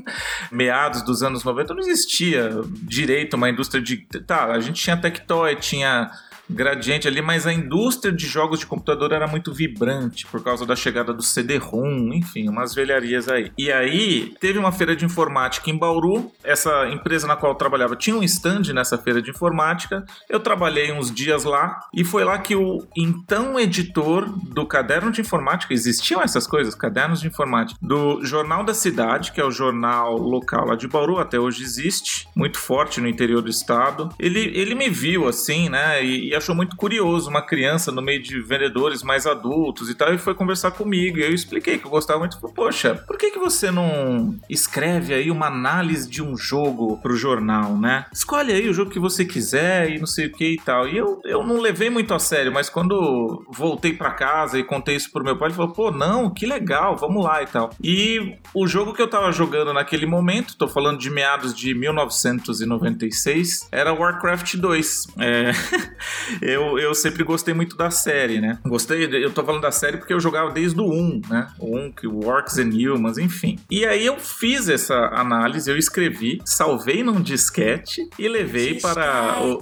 meados dos anos 90, não existia direito uma indústria de. Tá, a gente tinha Tectoy, tinha gradiente ali, mas a indústria de jogos de computador era muito vibrante por causa da chegada do CD-ROM, enfim, umas velharias aí. E aí teve uma feira de informática em Bauru, essa empresa na qual eu trabalhava tinha um stand nessa feira de informática, eu trabalhei uns dias lá e foi lá que o então editor do caderno de informática, existiam essas coisas, cadernos de informática, do Jornal da Cidade, que é o jornal local lá de Bauru, até hoje existe, muito forte no interior do estado. Ele, ele me viu assim, né, e, e achou muito curioso uma criança no meio de vendedores mais adultos e tal, e foi conversar comigo. E eu expliquei que eu gostava muito. Falei, Poxa, por que, que você não escreve aí uma análise de um jogo pro jornal, né? Escolhe aí o jogo que você quiser e não sei o que e tal. E eu, eu não levei muito a sério, mas quando voltei para casa e contei isso pro meu pai, ele falou: pô, não, que legal, vamos lá e tal. E o jogo que eu tava jogando naquele momento, tô falando de meados de 1996, era Warcraft 2. É... [laughs] eu, eu sempre gostei muito da série, né? Gostei, eu tô falando da série porque eu jogava desde o 1, né? O 1, que o Orcs and Humans, enfim. E aí eu fiz essa análise, eu escrevi, salvei num disquete e levei disquete. para o.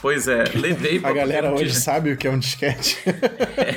Pois é, levei para. A galera hoje disquete. sabe o que é um disquete.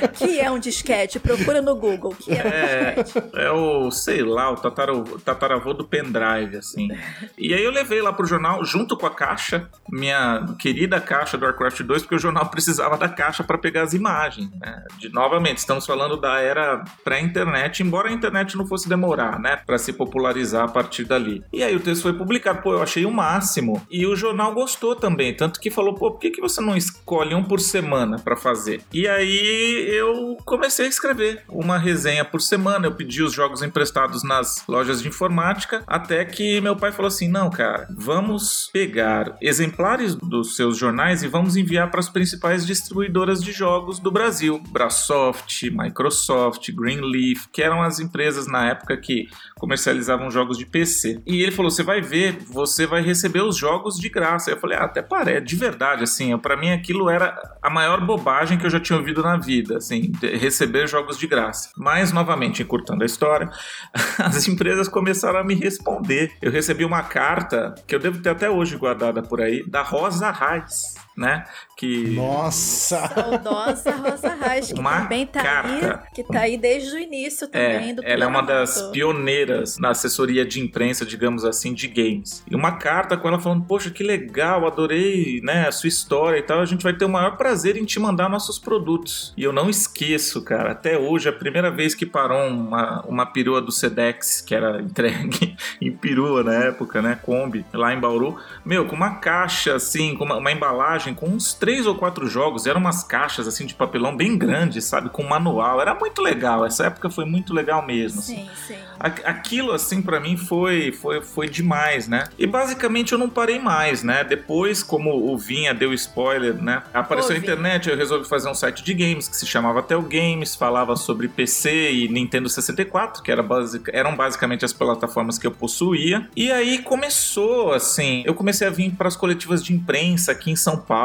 O que é um disquete? Procura no Google. O que é um é, disquete? É o, sei lá, o tataravô, tataravô do pendrive, assim. E aí eu levei lá pro jornal, junto com a caixa, minha querida caixa do Warcraft 2, porque o jornal precisava da caixa para pegar as imagens. Né? De, novamente, estamos falando da era pré-internet, embora a internet não fosse demorar, né? Para se popularizar a partir dali. E aí o texto foi publicado, pô, eu achei o máximo. E o jornal gostou também, tanto que falou, pô, por que, que você não escolhe um por semana para fazer? E aí eu comecei a escrever uma resenha por semana. Eu pedi os jogos emprestados nas lojas de informática, até que meu pai falou assim: não, cara, vamos pegar exemplares dos seus jornais e vamos enviar para as principais distribuidoras de jogos do Brasil: Brasoft, Microsoft, Greenleaf, que eram as empresas na época que comercializavam jogos de PC. E ele falou: você vai ver, você vai receber os jogos de graça. Eu falei: ah, até parece, de verdade, assim, para mim aquilo era a maior bobagem que eu já tinha ouvido na vida, assim, receber jogos de graça. Mas, novamente, encurtando a história, [laughs] as empresas começaram a me responder. Eu recebi uma carta que eu devo ter até hoje guardada por aí, da Rosa Reis né? Que... Nossa! Saudosa Rosa Reis, que uma também tá carta. aí, que tá aí desde o início também é, do Ela é uma das pioneiras na assessoria de imprensa, digamos assim, de games. E uma carta com ela falando, poxa, que legal, adorei, né, a sua história e tal, a gente vai ter o maior prazer em te mandar nossos produtos. E eu não esqueço, cara, até hoje, a primeira vez que parou uma, uma perua do Sedex, que era entregue [laughs] em perua na época, né, Kombi, lá em Bauru, meu, com uma caixa, assim, com uma, uma embalagem com uns três ou quatro jogos, eram umas caixas assim de papelão bem grandes, sabe? Com manual. Era muito legal. Essa época foi muito legal mesmo. Assim. Sim, sim. Aquilo, assim, para mim foi, foi, foi demais, né? E basicamente eu não parei mais, né? Depois, como o Vinha deu spoiler, né? Apareceu a internet, eu resolvi fazer um site de games que se chamava Tel Games, falava sobre PC e Nintendo 64, que era basic, eram basicamente as plataformas que eu possuía. E aí começou, assim, eu comecei a vir para as coletivas de imprensa aqui em São Paulo.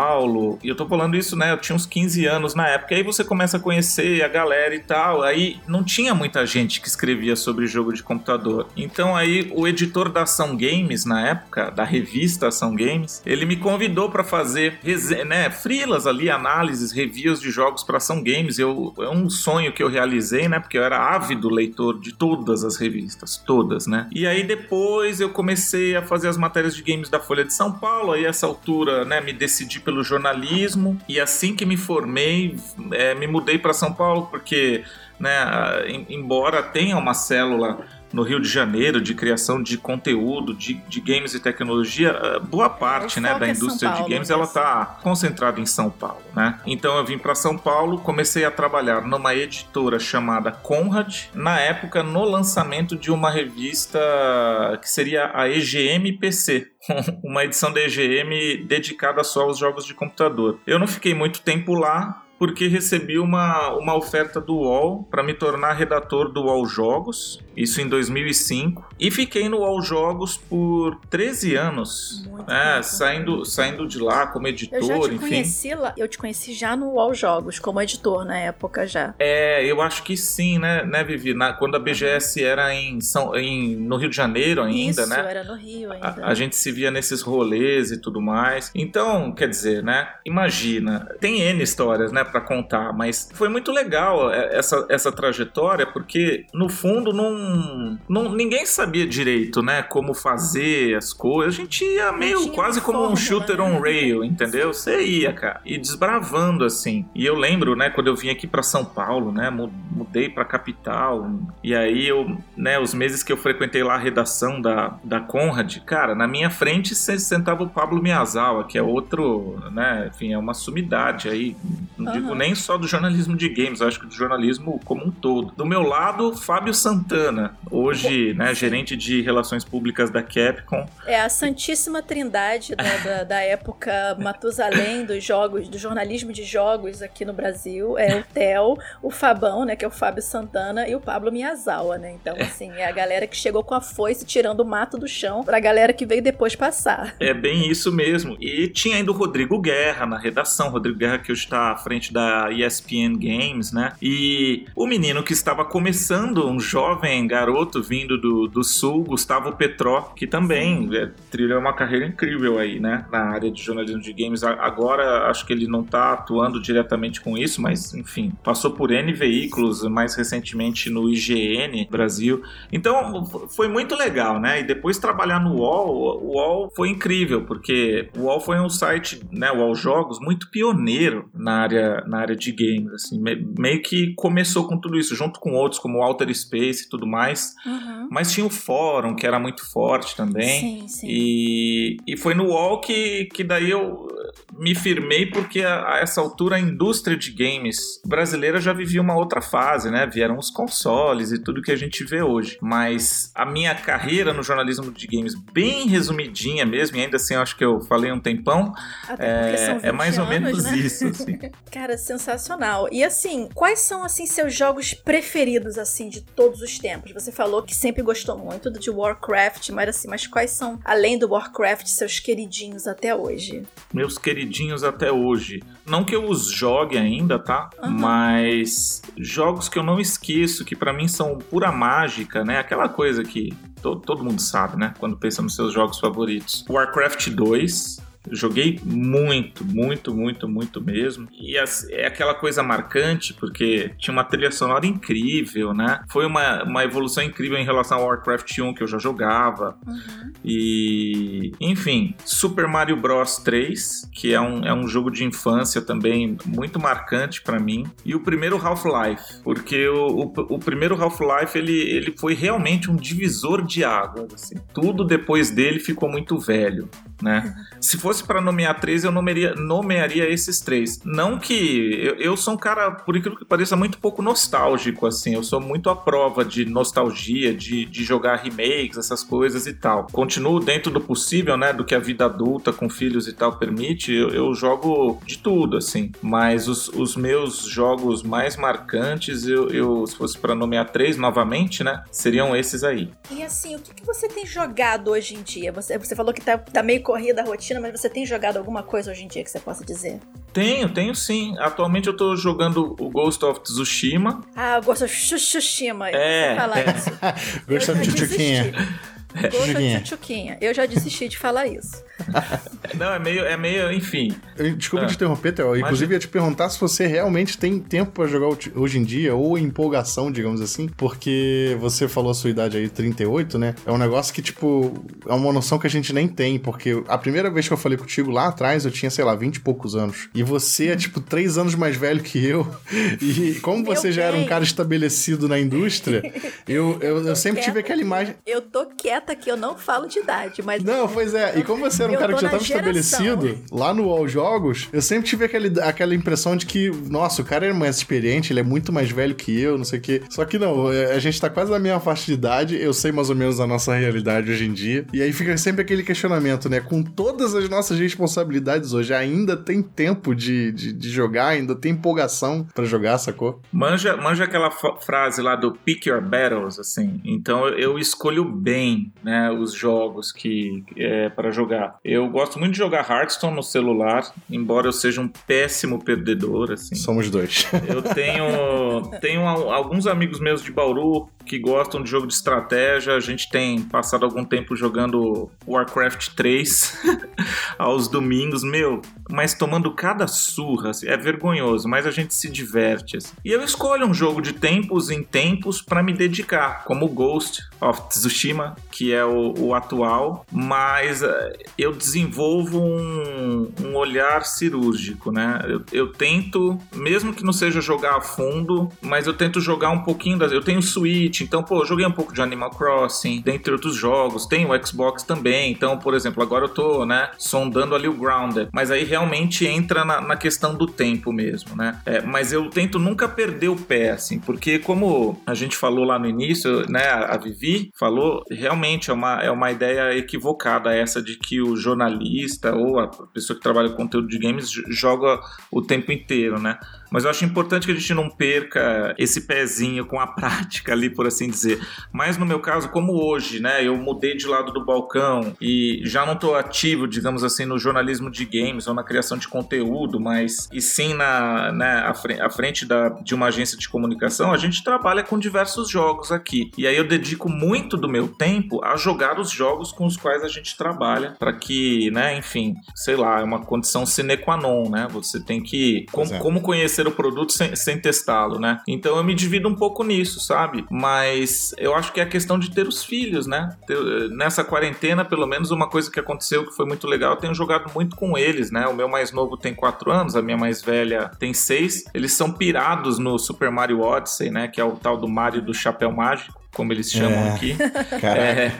E eu tô falando isso, né? Eu tinha uns 15 anos na época. Aí você começa a conhecer a galera e tal. Aí não tinha muita gente que escrevia sobre jogo de computador. Então aí o editor da Ação Games na época, da revista Ação Games, ele me convidou para fazer né, frilas ali, análises, reviews de jogos para Ação Games. Eu, é um sonho que eu realizei, né? Porque eu era ávido leitor de todas as revistas, todas, né? E aí depois eu comecei a fazer as matérias de games da Folha de São Paulo. Aí essa altura, né, me decidi pelo jornalismo e assim que me formei, é, me mudei para São Paulo porque, né, embora tenha uma célula no Rio de Janeiro de criação de conteúdo, de, de games e tecnologia, eh, boa parte né, da é indústria Paulo, de games ela está concentrada em São Paulo. Né? Então eu vim para São Paulo, comecei a trabalhar numa editora chamada Conrad, na época no lançamento de uma revista que seria a EGM PC, [laughs] uma edição da EGM dedicada só aos jogos de computador. Eu não fiquei muito tempo lá, porque recebi uma, uma oferta do UOL para me tornar redator do UOL Jogos, isso em 2005, e fiquei no UOL Jogos por 13 anos, né, saindo, saindo de lá como editor, eu já te enfim. Conheci lá, eu te conheci já no UOL Jogos, como editor na época já. É, eu acho que sim, né, né Vivi? Na, quando a BGS era em, São, em, no Rio de Janeiro ainda, isso, né? era no Rio ainda. A, a gente se via nesses rolês e tudo mais. Então, quer dizer, né, imagina, tem N histórias, né, para contar, mas foi muito legal é, essa, essa trajetória, porque no fundo não, não ninguém sabia direito, né, como fazer as coisas. A gente ia meio quase como fórmula, um shooter né? on rail, entendeu? Você ia, cara, e desbravando assim. E eu lembro, né, quando eu vim aqui para São Paulo, né, mudei para capital, e aí eu, né, os meses que eu frequentei lá a redação da, da Conrad, cara, na minha frente sentava o Pablo Miyazawa, que é outro, né, enfim, é uma sumidade aí, não uhum digo nem só do jornalismo de games, acho que do jornalismo como um todo. Do meu lado, Fábio Santana, hoje, né, gerente de relações públicas da Capcom. É a santíssima trindade da, da, da época Matusalém dos jogos, do jornalismo de jogos aqui no Brasil. É o Theo, o Fabão, né, que é o Fábio Santana, e o Pablo Miyazawa, né? Então, assim, é a galera que chegou com a foice tirando o mato do chão pra galera que veio depois passar. É bem isso mesmo. E tinha ainda o Rodrigo Guerra na redação, Rodrigo Guerra que hoje está à frente da ESPN Games, né? E o menino que estava começando, um jovem garoto vindo do, do sul, Gustavo Petró, que também é, trilhou uma carreira incrível aí, né? Na área de jornalismo de games. Agora acho que ele não está atuando diretamente com isso, mas enfim, passou por N veículos, mais recentemente no IGN Brasil. Então foi muito legal, né? E depois trabalhar no UOL, o UOL foi incrível, porque o UOL foi um site, né? O UOL Jogos, muito pioneiro na área na área de games, assim, meio que começou com tudo isso, junto com outros como Outer Space e tudo mais, uhum. mas tinha o fórum, que era muito forte também, sim, sim. E, e foi no UOL que, que daí eu me firmei, porque a, a, essa altura a indústria de games brasileira já vivia uma outra fase, né, vieram os consoles e tudo que a gente vê hoje, mas a minha carreira no jornalismo de games, bem resumidinha mesmo, e ainda assim acho que eu falei um tempão, é, é, mais ou menos né? isso, [laughs] assim. Cara, sensacional. E assim, quais são assim seus jogos preferidos assim de todos os tempos? Você falou que sempre gostou muito de Warcraft, mas assim, mas quais são além do Warcraft seus queridinhos até hoje? Meus queridinhos até hoje. Não que eu os jogue ainda, tá? Uhum. Mas jogos que eu não esqueço, que para mim são pura mágica, né? Aquela coisa que todo, todo mundo sabe, né? Quando pensa nos seus jogos favoritos. Warcraft 2, Joguei muito, muito, muito, muito mesmo. E é aquela coisa marcante, porque tinha uma trilha sonora incrível, né? Foi uma, uma evolução incrível em relação ao Warcraft 1 que eu já jogava. Uhum. E, enfim, Super Mario Bros 3, que é um, é um jogo de infância também muito marcante para mim. E o primeiro Half-Life, porque o, o, o primeiro Half-Life ele, ele foi realmente um divisor de águas. Assim. Tudo depois dele ficou muito velho né? Se fosse para nomear três, eu nomearia, nomearia esses três. Não que eu, eu sou um cara, por aquilo que pareça, muito pouco nostálgico, assim. Eu sou muito à prova de nostalgia, de, de jogar remakes, essas coisas e tal. Continuo dentro do possível, né? Do que a vida adulta com filhos e tal permite. Eu, eu jogo de tudo, assim. Mas os, os meus jogos mais marcantes, eu, eu se fosse para nomear três novamente, né? Seriam esses aí. E assim, o que, que você tem jogado hoje em dia? Você, você falou que tá, tá meio corrida a rotina, mas você tem jogado alguma coisa hoje em dia que você possa dizer? Tenho, tenho sim. Atualmente eu tô jogando o Ghost of Tsushima. Ah, Ghost of Tsushima. É. Falar é. [laughs] Ghost of Tsushima. Gosha de tchutchuquinha. Eu já desisti de falar isso. [laughs] Não, é meio, é meio, enfim. Desculpa ah. te interromper, Theo. Inclusive, ia te perguntar se você realmente tem tempo para jogar hoje em dia, ou empolgação, digamos assim, porque você falou a sua idade aí, 38, né? É um negócio que, tipo, é uma noção que a gente nem tem, porque a primeira vez que eu falei contigo lá atrás, eu tinha, sei lá, 20 e poucos anos. E você é, tipo, 3 anos mais velho que eu. [laughs] E como você já era um cara estabelecido na indústria, [laughs] eu, eu, eu sempre tive aquela imagem. Eu tô quieta aqui, eu não falo de idade, mas. Não, pois é. E como você era um cara que já tava estabelecido lá no All Jogos, eu sempre tive aquele, aquela impressão de que, nossa, o cara é mais experiente, ele é muito mais velho que eu, não sei o quê. Só que não, é, a gente tá quase na mesma faixa de idade, eu sei mais ou menos a nossa realidade hoje em dia. E aí fica sempre aquele questionamento, né? Com todas as nossas responsabilidades hoje, ainda tem tempo de, de, de jogar, ainda tem empolgação para jogar, sacou? Manja, manja aquela frase lá do pick your battles, assim. Então eu escolho bem, né, os jogos que é, para jogar. Eu gosto muito de jogar Hearthstone no celular, embora eu seja um péssimo perdedor, assim. Somos dois. Eu tenho, [laughs] tenho alguns amigos meus de Bauru que gostam de jogo de estratégia. A gente tem passado algum tempo jogando Warcraft 3 [laughs] aos domingos, meu, mas tomando cada surra, assim, é vergonhoso, mas a gente se diverte. Assim. E eu escolho um jogo de tempos em tempos para me dedicar, como Ghost of Tsushima, que é o, o atual, mas uh, eu desenvolvo um, um, olhar cirúrgico, né? Eu, eu, tento, mesmo que não seja jogar a fundo, mas eu tento jogar um pouquinho das. Eu tenho Switch, então, pô, eu joguei um pouco de Animal Crossing, dentre outros jogos, tenho o Xbox também, então, por exemplo, agora eu tô, né, sondando ali o Grounded, mas aí realmente entra na, na questão do tempo mesmo, né? É, mas eu tento nunca perder o pé, assim, porque como a gente falou lá no início, né, a Vivi falou, realmente é uma, é uma ideia equivocada essa de que o jornalista ou a pessoa que trabalha com conteúdo de games joga o tempo inteiro, né? Mas eu acho importante que a gente não perca esse pezinho com a [laughs] prática ali, por assim dizer. Mas no meu caso, como hoje, né, eu mudei de lado do balcão e já não estou ativo, digamos assim, no jornalismo de games ou na criação de conteúdo, mas e sim na, né, à frente da, de uma agência de comunicação, a gente trabalha com diversos jogos aqui. E aí eu dedico muito do meu tempo a jogar os jogos com os quais a gente trabalha, para que, né, enfim, sei lá, é uma condição sine qua non, né? Você tem que. como, como conhecer conhecer o produto sem, sem testá-lo, né? Então eu me divido um pouco nisso, sabe? Mas eu acho que é a questão de ter os filhos, né? Nessa quarentena, pelo menos, uma coisa que aconteceu que foi muito legal, eu tenho jogado muito com eles, né? O meu mais novo tem 4 anos, a minha mais velha tem 6. Eles são pirados no Super Mario Odyssey, né? Que é o tal do Mario do Chapéu Mágico como eles chamam é. aqui. [laughs] É,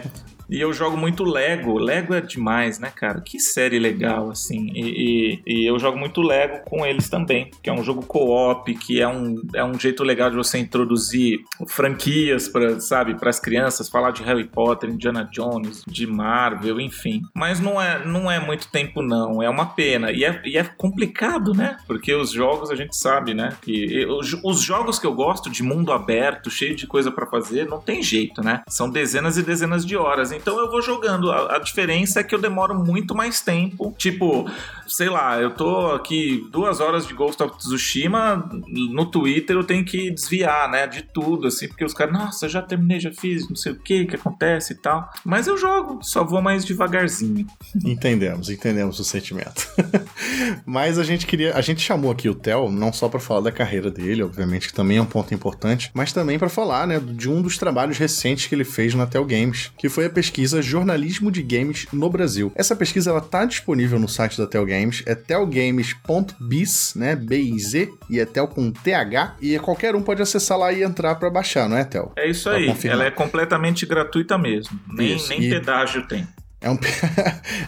e eu jogo muito Lego. Lego é demais, né, cara? Que série legal, assim. E, e, e eu jogo muito Lego com eles também, que é um jogo co-op, que é um, é um jeito legal de você introduzir franquias, pra, sabe, para as crianças, falar de Harry Potter, Indiana Jones, de Marvel, enfim. Mas não é, não é muito tempo, não. É uma pena. E é, e é complicado, né? Porque os jogos a gente sabe, né? Que os, os jogos que eu gosto de mundo aberto, cheio de coisa para fazer, não tem jeito, né? São dezenas e dezenas de horas então eu vou jogando. A, a, diferença é que eu demoro muito mais tempo. Tipo, sei lá, eu tô aqui duas horas de Ghost of Tsushima, no Twitter eu tenho que desviar, né, de tudo, assim, porque os caras, nossa, já terminei, já fiz, não sei o que, que acontece e tal. Mas eu jogo, só vou mais devagarzinho. [laughs] Entendemos, entendemos o sentimento. [laughs] Mas a gente queria, a gente chamou aqui o Theo não só para falar da carreira dele, obviamente que também é um ponto importante, mas também para falar, né, de um dos trabalhos recentes que ele fez na Tel Games, que foi a pesquisa Jornalismo de Games no Brasil. Essa pesquisa ela tá disponível no site da Tel Games, é telgames.biz, né, B-I-Z, e é tel com TH, e qualquer um pode acessar lá e entrar para baixar, não é, Tel? É isso aí, ela é completamente gratuita mesmo, nem, isso, nem e... pedágio tem. É um,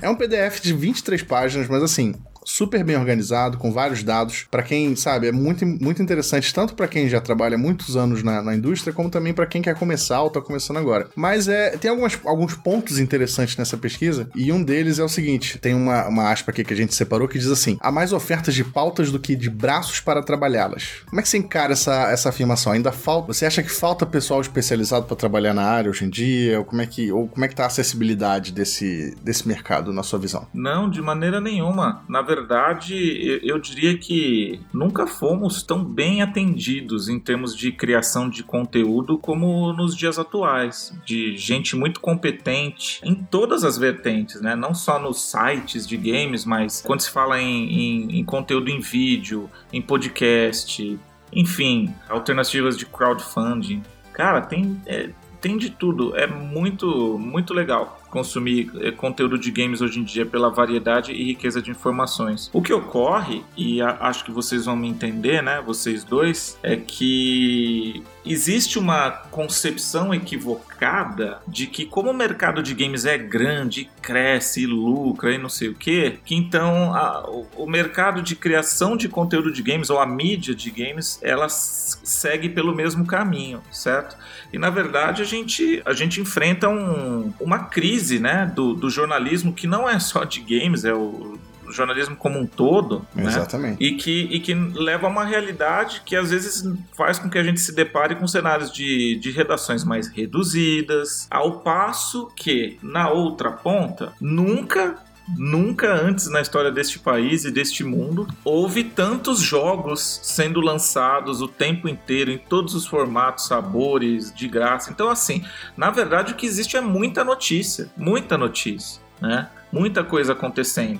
é um PDF de 23 páginas, mas assim, super bem organizado, com vários dados. Para quem, sabe, é muito, muito interessante, tanto para quem já trabalha muitos anos na, na indústria, como também para quem quer começar ou tá começando agora. Mas é, tem algumas, alguns pontos interessantes nessa pesquisa, e um deles é o seguinte: tem uma, uma aspa aqui que a gente separou que diz assim: há mais ofertas de pautas do que de braços para trabalhá-las. Como é que você encara essa, essa afirmação? Ainda falta. Você acha que falta pessoal especializado para trabalhar na área hoje em dia? Ou como é que, ou como é que tá a acessibilidade desse, desse mercado, na sua visão? Não, de maneira nenhuma. Na verdade, verdade, eu diria que nunca fomos tão bem atendidos em termos de criação de conteúdo como nos dias atuais, de gente muito competente em todas as vertentes, né? Não só nos sites de games, mas quando se fala em, em, em conteúdo em vídeo, em podcast, enfim, alternativas de crowdfunding. Cara, tem, é, tem de tudo. É muito, muito legal consumir eh, conteúdo de games hoje em dia pela variedade e riqueza de informações. O que ocorre, e acho que vocês vão me entender, né, vocês dois, é que existe uma concepção equivocada de que como o mercado de games é grande, cresce e lucra e não sei o que, que então a, o, o, mercado de criação de conteúdo de games ou a mídia de games ela segue pelo mesmo caminho, certo? E na verdade a gente, a gente enfrenta um, uma crise né, do, do jornalismo que não é só de games, é o jornalismo como um todo, né? Exatamente. Né? E que, e que leva a uma realidade que às vezes faz com que a gente se depare com cenários de, de redações mais reduzidas, ao passo que, na outra ponta, nunca Nunca antes na história deste país e deste mundo houve tantos jogos sendo lançados o tempo inteiro, em todos os formatos, sabores, de graça. Então, assim, na verdade o que existe é muita notícia, muita notícia, né? Muita coisa acontecendo.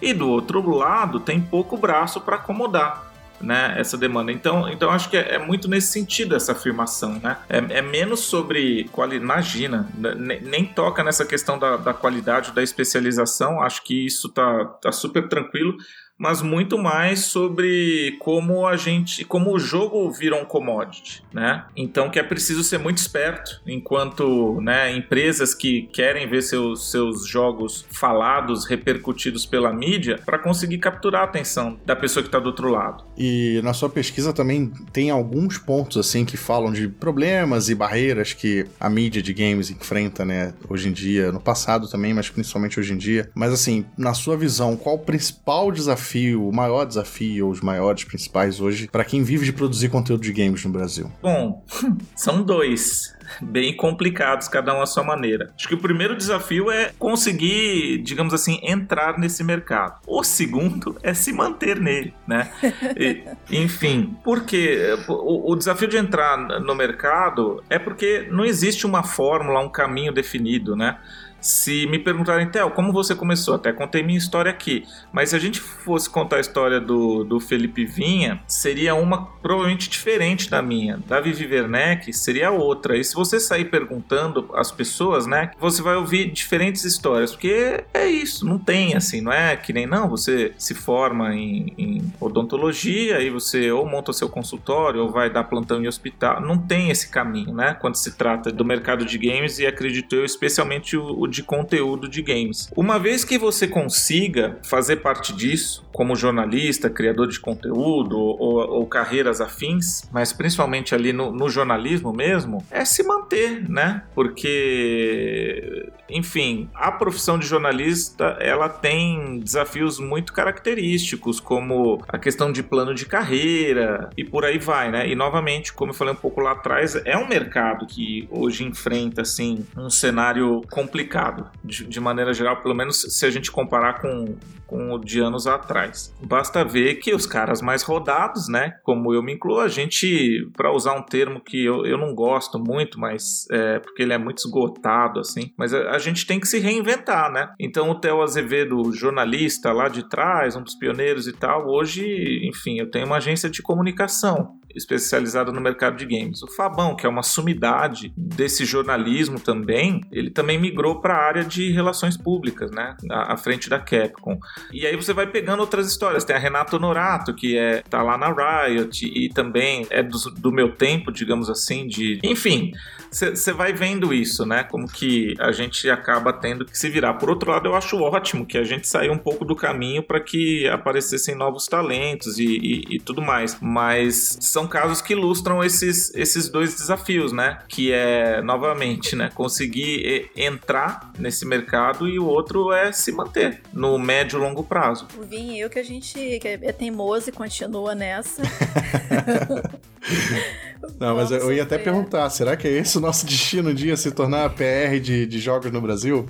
E do outro lado, tem pouco braço para acomodar né, essa demanda. Então, então acho que é, é, muito nesse sentido essa afirmação, né? É, é menos sobre qualidade, imagina, nem, nem, toca nessa questão da, da qualidade, da especialização. Acho que isso tá, tá super tranquilo mas muito mais sobre como a gente, como o jogo vira um commodity, né? Então que é preciso ser muito esperto enquanto, né, empresas que querem ver seus, seus jogos falados, repercutidos pela mídia, para conseguir capturar a atenção da pessoa que está do outro lado. E na sua pesquisa também tem alguns pontos assim que falam de problemas e barreiras que a mídia de games enfrenta, né, hoje em dia, no passado também, mas principalmente hoje em dia. Mas assim, na sua visão, qual o principal desafio desafio, o maior desafio, os maiores principais hoje, para quem vive de produzir conteúdo de games no Brasil? Bom, [laughs] são dois bem complicados, cada um à sua maneira. Acho que o primeiro desafio é conseguir, digamos assim, entrar nesse mercado. O segundo é se manter nele, né? E, [laughs] enfim, porque o, o, desafio de entrar no mercado é porque não existe uma fórmula, um caminho definido, né? Se me perguntarem, Theo, como você começou? Até contei minha história aqui. Mas se a gente fosse contar a história do, do Felipe Vinha, seria uma provavelmente diferente da minha. Da Vivi Werneck seria outra. E se você sair perguntando às pessoas, né, você vai ouvir diferentes histórias. Porque é isso, não tem assim, não é que nem não, você se forma em, em odontologia e você ou monta seu consultório ou vai dar plantão em hospital. Não tem esse caminho, né? Quando se trata do mercado de games e acredito eu, especialmente o de conteúdo de games. Uma vez que você consiga fazer parte disso, como jornalista, criador de conteúdo ou, ou carreiras afins, mas principalmente ali no, no jornalismo mesmo, é se manter, né? Porque, enfim, a profissão de jornalista ela tem desafios muito característicos, como a questão de plano de carreira e por aí vai, né? E novamente, como eu falei um pouco lá atrás, é um mercado que hoje enfrenta assim um cenário complicado mercado, de, de, maneira geral, pelo menos se a gente comparar com, com o de anos atrás. Basta ver que os caras mais rodados, né, como eu me incluo, a gente, para usar um termo que eu, eu não gosto muito, mas é, porque ele é muito esgotado, assim, mas a, a gente tem que se reinventar, né? Então o Theo Azevedo, jornalista lá de trás, um dos pioneiros e tal, hoje, enfim, eu tenho uma agência de comunicação especializada no mercado de games. O Fabão, que é uma sumidade desse jornalismo também, ele também migrou para a área de relações públicas, né, à, frente da Capcom. E aí você vai pegando outras histórias. Tem a Renata Honorato, que é tá lá na Riot e também é do, do meu tempo, digamos assim, de, enfim, você vai vendo isso, né? Como que a gente acaba tendo que se virar. Por outro lado, eu acho ótimo que a gente saiu um pouco do caminho para que aparecessem novos talentos e, e, e, tudo mais. Mas são casos que ilustram esses, esses dois desafios, né? Que é, novamente, né? Conseguir entrar nesse mercado e o outro é se manter no médio e longo prazo. O Vim e eu que a gente é teimoso e continua nessa. [laughs] Não, mas eu ia até perguntar, será que é esse o nosso destino um dia se tornar PR de, de jogos no Brasil?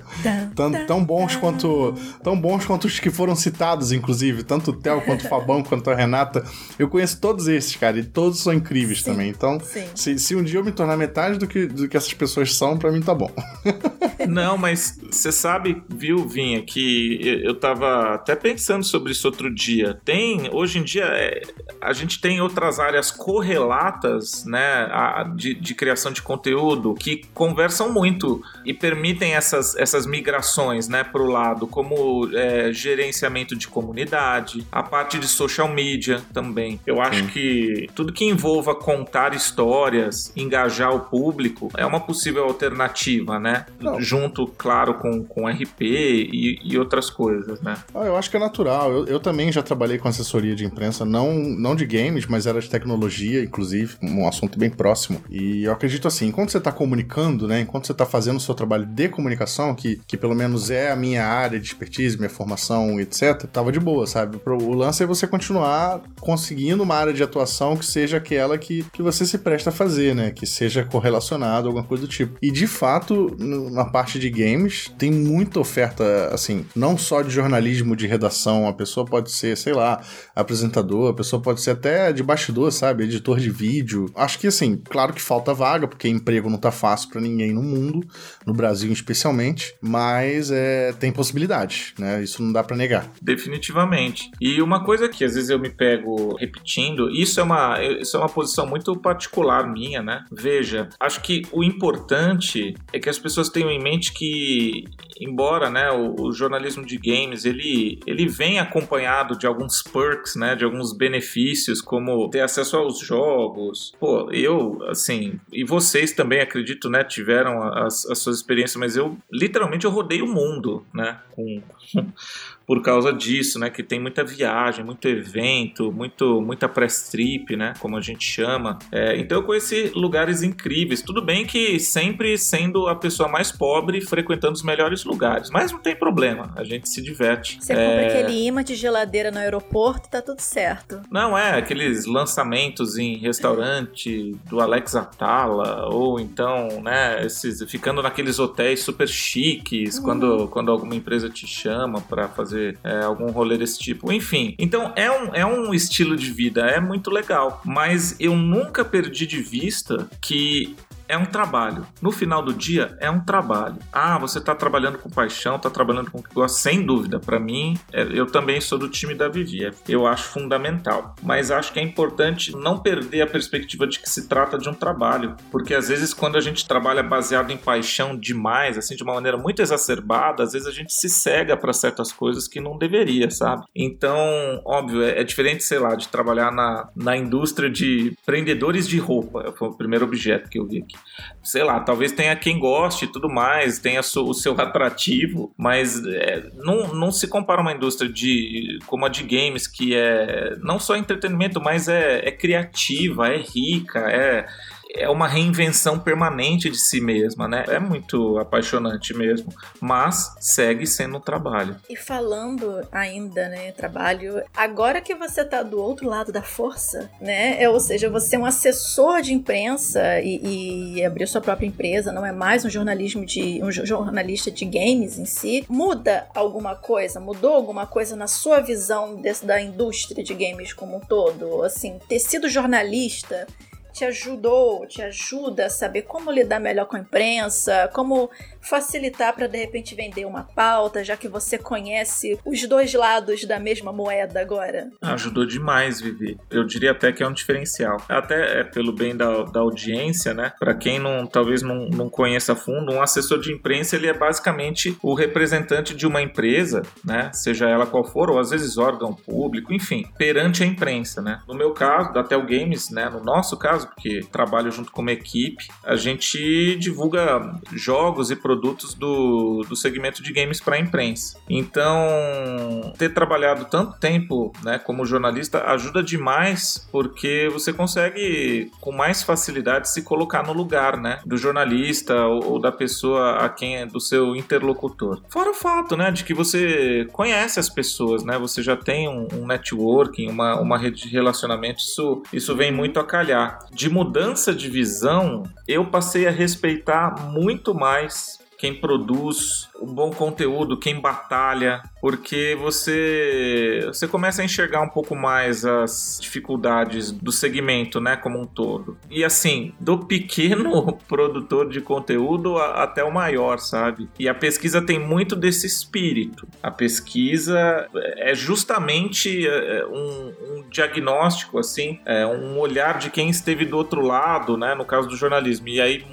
Tão, tão bons quanto tão bons quanto os que foram citados, inclusive, tanto o Theo quanto o Fabão [laughs] quanto a Renata. Eu conheço todos esses, cara, e todos são incríveis Sim, também. Então, se, se um dia eu me tornar metade do que, do que essas pessoas são, pra mim tá bom. [laughs] Não, mas você sabe, viu, Vinha, que eu tava até pensando sobre isso outro dia. Tem, hoje em dia, é, a gente tem outras áreas correlatas, né, a- de, de criação de conteúdo que conversam muito e permitem essas, essas migrações, né, pro lado, como é, gerenciamento de comunidade, a parte de social media também. Eu acho Sim. que tudo que envolva contar histórias, engajar o público, é uma possível alternativa, né? Não. Junto, claro, com, com RP e, e outras coisas, né? Ah, eu acho que é natural. Eu, eu também já trabalhei com assessoria de imprensa, não, não de games, mas era de tecnologia, inclusive, um assunto bem próximo. E eu acredito assim, enquanto você está comunicando, né, enquanto você está fazendo o seu trabalho de comunicação, que, que pelo menos é a minha área de expertise, minha formação, etc., tava de boa, sabe? O lance é você continuar conseguindo uma área de atuação que seja aquela que, que você se presta a fazer, né? Que seja correlacionado, alguma coisa do tipo. E de fato, na parte de games, tem muita oferta, assim, não só de jornalismo de redação, a pessoa pode ser, sei lá, apresentador, a pessoa pode ser até de bastidor, sabe? Editor de vídeo. Acho que, assim, claro que falta vaga, porque emprego não tá fácil pra ninguém no mundo, no Brasil especialmente, mas é, tem possibilidades, né? Isso não dá pra negar. Definitivamente. E uma coisa que às vezes eu me pego repetindo, isso é uma, isso é uma posição muito particular minha, né? Veja, acho que o importante é que as pessoas tenham em mente que, embora né, o, o jornalismo de games ele, ele vem acompanhado de alguns perks, né? De alguns benefícios, como ter acesso aos jogos. Pô, eu, assim, e vocês também, acredito, né, tiveram as, as suas experiências, mas eu literalmente eu rodei o mundo, né? Com, [laughs] por causa disso, né? Que tem muita viagem, muito evento, muito, muita press trip, né? Como a gente chama. É, então eu conheci lugares incríveis. Tudo bem que sempre sendo a pessoa mais pobre frequentando os melhores lugares, mas não tem problema, a gente se diverte. Você É, compra aquele imã de geladeira no aeroporto tá tudo certo. Não é aqueles lançamentos em restaurante do Alex Atala, ou então, né, esses, ficando naqueles hotéis super chiques, quando, quando alguma empresa te chama para fazer é, algum rolê desse tipo. Enfim, então é um, é um estilo de vida, é muito legal. Mas eu nunca perdi de vista que é um trabalho. No final do dia, é um trabalho. Ah, você tá trabalhando com paixão, tá trabalhando com o que gosta, sem dúvida. Para mim, é- eu também sou do time da Vivi. é- Eu acho fundamental. Mas acho que é importante não perder a perspectiva de que se trata de um trabalho. Porque às vezes, quando a gente trabalha baseado em paixão demais, assim, de uma maneira muito exacerbada, às vezes a gente se cega para certas coisas que não deveria, sabe? Então, óbvio, é, é diferente, sei lá, de trabalhar na, na indústria de prendedores de roupa. Foi o primeiro objeto que eu vi aqui sei lá, talvez tenha quem goste e tudo mais, tenha o seu [laughs] atrativo, mas é, não, não se compara uma indústria de como a de games, que é não só entretenimento, mas é, é criativa, é rica, é, é uma reinvenção permanente de si mesma, né? É muito apaixonante mesmo, mas segue sendo um trabalho. E falando ainda, né, trabalho, agora que você tá do outro lado da força, né, é, ou seja, você é um assessor de imprensa e, e abriu sua própria empresa, não é mais um jornalismo de um jo- jornalista de games em si, muda alguma coisa? Mudou alguma coisa na sua visão desse, da indústria de games como um todo? Assim, ter sido jornalista te ajudou, te ajuda a saber como lidar melhor com a imprensa, como facilitar para de repente vender uma pauta, já que você conhece os dois lados da mesma moeda agora. Ajudou demais, Vivi. Eu diria até que é um diferencial. Até é pelo bem da, da audiência, né? Para quem não, talvez não, não conheça a fundo, um assessor de imprensa ele é basicamente o representante de uma empresa, né? Seja ela qual for, ou às vezes órgão público, enfim, perante a imprensa, né? No meu caso, da Tel Games, né? No nosso caso, porque trabalho junto com uma equipe, a gente divulga jogos e produtos do, do segmento de games para a imprensa. Então, ter trabalhado tanto tempo né, como jornalista ajuda demais porque você consegue com mais facilidade se colocar no lugar né, do jornalista ou, ou da pessoa a quem é do seu interlocutor. Fora o fato né, de que você conhece as pessoas, né, você já tem um, um networking, uma, uma rede de relacionamento, isso, isso vem muito a calhar. De mudança de visão, eu passei a respeitar muito mais quem produz um bom conteúdo, quem batalha, porque você você começa a enxergar um pouco mais as dificuldades do segmento, né, como um todo. E assim, do pequeno [laughs] produtor de conteúdo até o maior, sabe? E a pesquisa tem muito desse espírito. A pesquisa é justamente é, é, um, um diagnóstico, assim, é um olhar de quem esteve do outro lado, né, no caso do jornalismo. E aí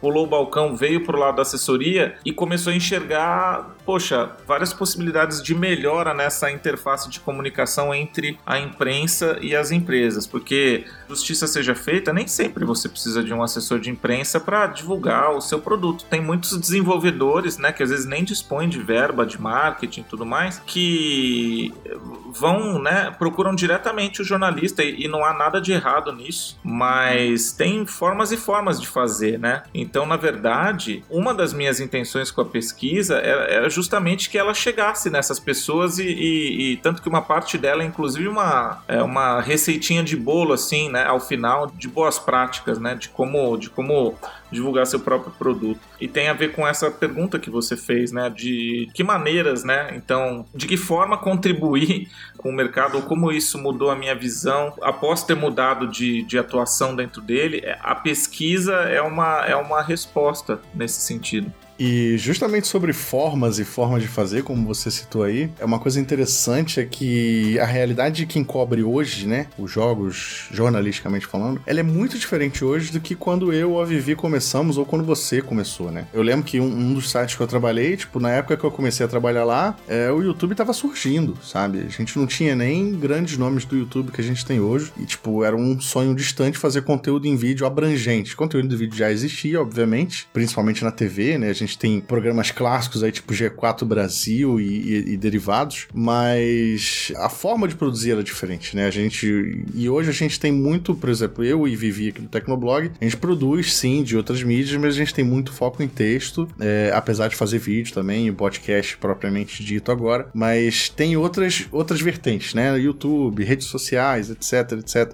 pulou o balcão, veio pro lado da assessoria e começou a enxergar, poxa, várias possibilidades de melhora nessa interface de comunicação entre a imprensa e as empresas, porque justiça seja feita, nem sempre você precisa de um assessor de imprensa para divulgar o seu produto. Tem muitos desenvolvedores, né, que às vezes nem dispõem de verba de marketing e tudo mais, que vão, né, procuram diretamente o jornalista e, e não há nada de errado nisso, mas tem formas e formas de fazer, né? Então na verdade, uma das minhas intenções com a pesquisa era, justamente que ela chegasse nessas pessoas e, e, e, tanto que uma parte dela é inclusive uma, é uma receitinha de bolo assim, né, ao final de boas práticas, né, de como de como divulgar seu próprio produto. E tem a ver com essa pergunta que você fez, né, de que maneiras, né, então, de que forma contribuir [laughs] com o mercado ou como isso mudou a minha visão após ter mudado de, de atuação dentro dele. A pesquisa é uma, é uma resposta nesse sentido. E justamente sobre formas e formas de fazer, como você citou aí, é uma coisa interessante é que a realidade de quem cobre hoje, né, os jogos, jornalisticamente falando, ela é muito diferente hoje do que quando eu ou a Vivi começamos ou quando você começou, né? Eu lembro que um, um dos sites que eu trabalhei, tipo, na época que eu comecei a trabalhar lá, é, o YouTube tava surgindo, sabe? A gente não tinha nem grandes nomes do YouTube que a gente tem hoje e, tipo, era um sonho distante fazer conteúdo em vídeo abrangente. Conteúdo de vídeo já existia, obviamente, principalmente na TV, né? A gente gente tem programas clássicos aí, tipo G4 Brasil e, e, e, derivados, mas a forma de produzir era diferente, né? A gente. E hoje a gente tem muito, por exemplo, eu e Vivi aqui do Tecnoblog, a gente produz sim de outras mídias, mas a gente tem muito foco em texto, é, apesar de fazer vídeo também, o podcast propriamente dito agora, mas tem outras, outras vertentes, né? YouTube, redes sociais, etc, etc.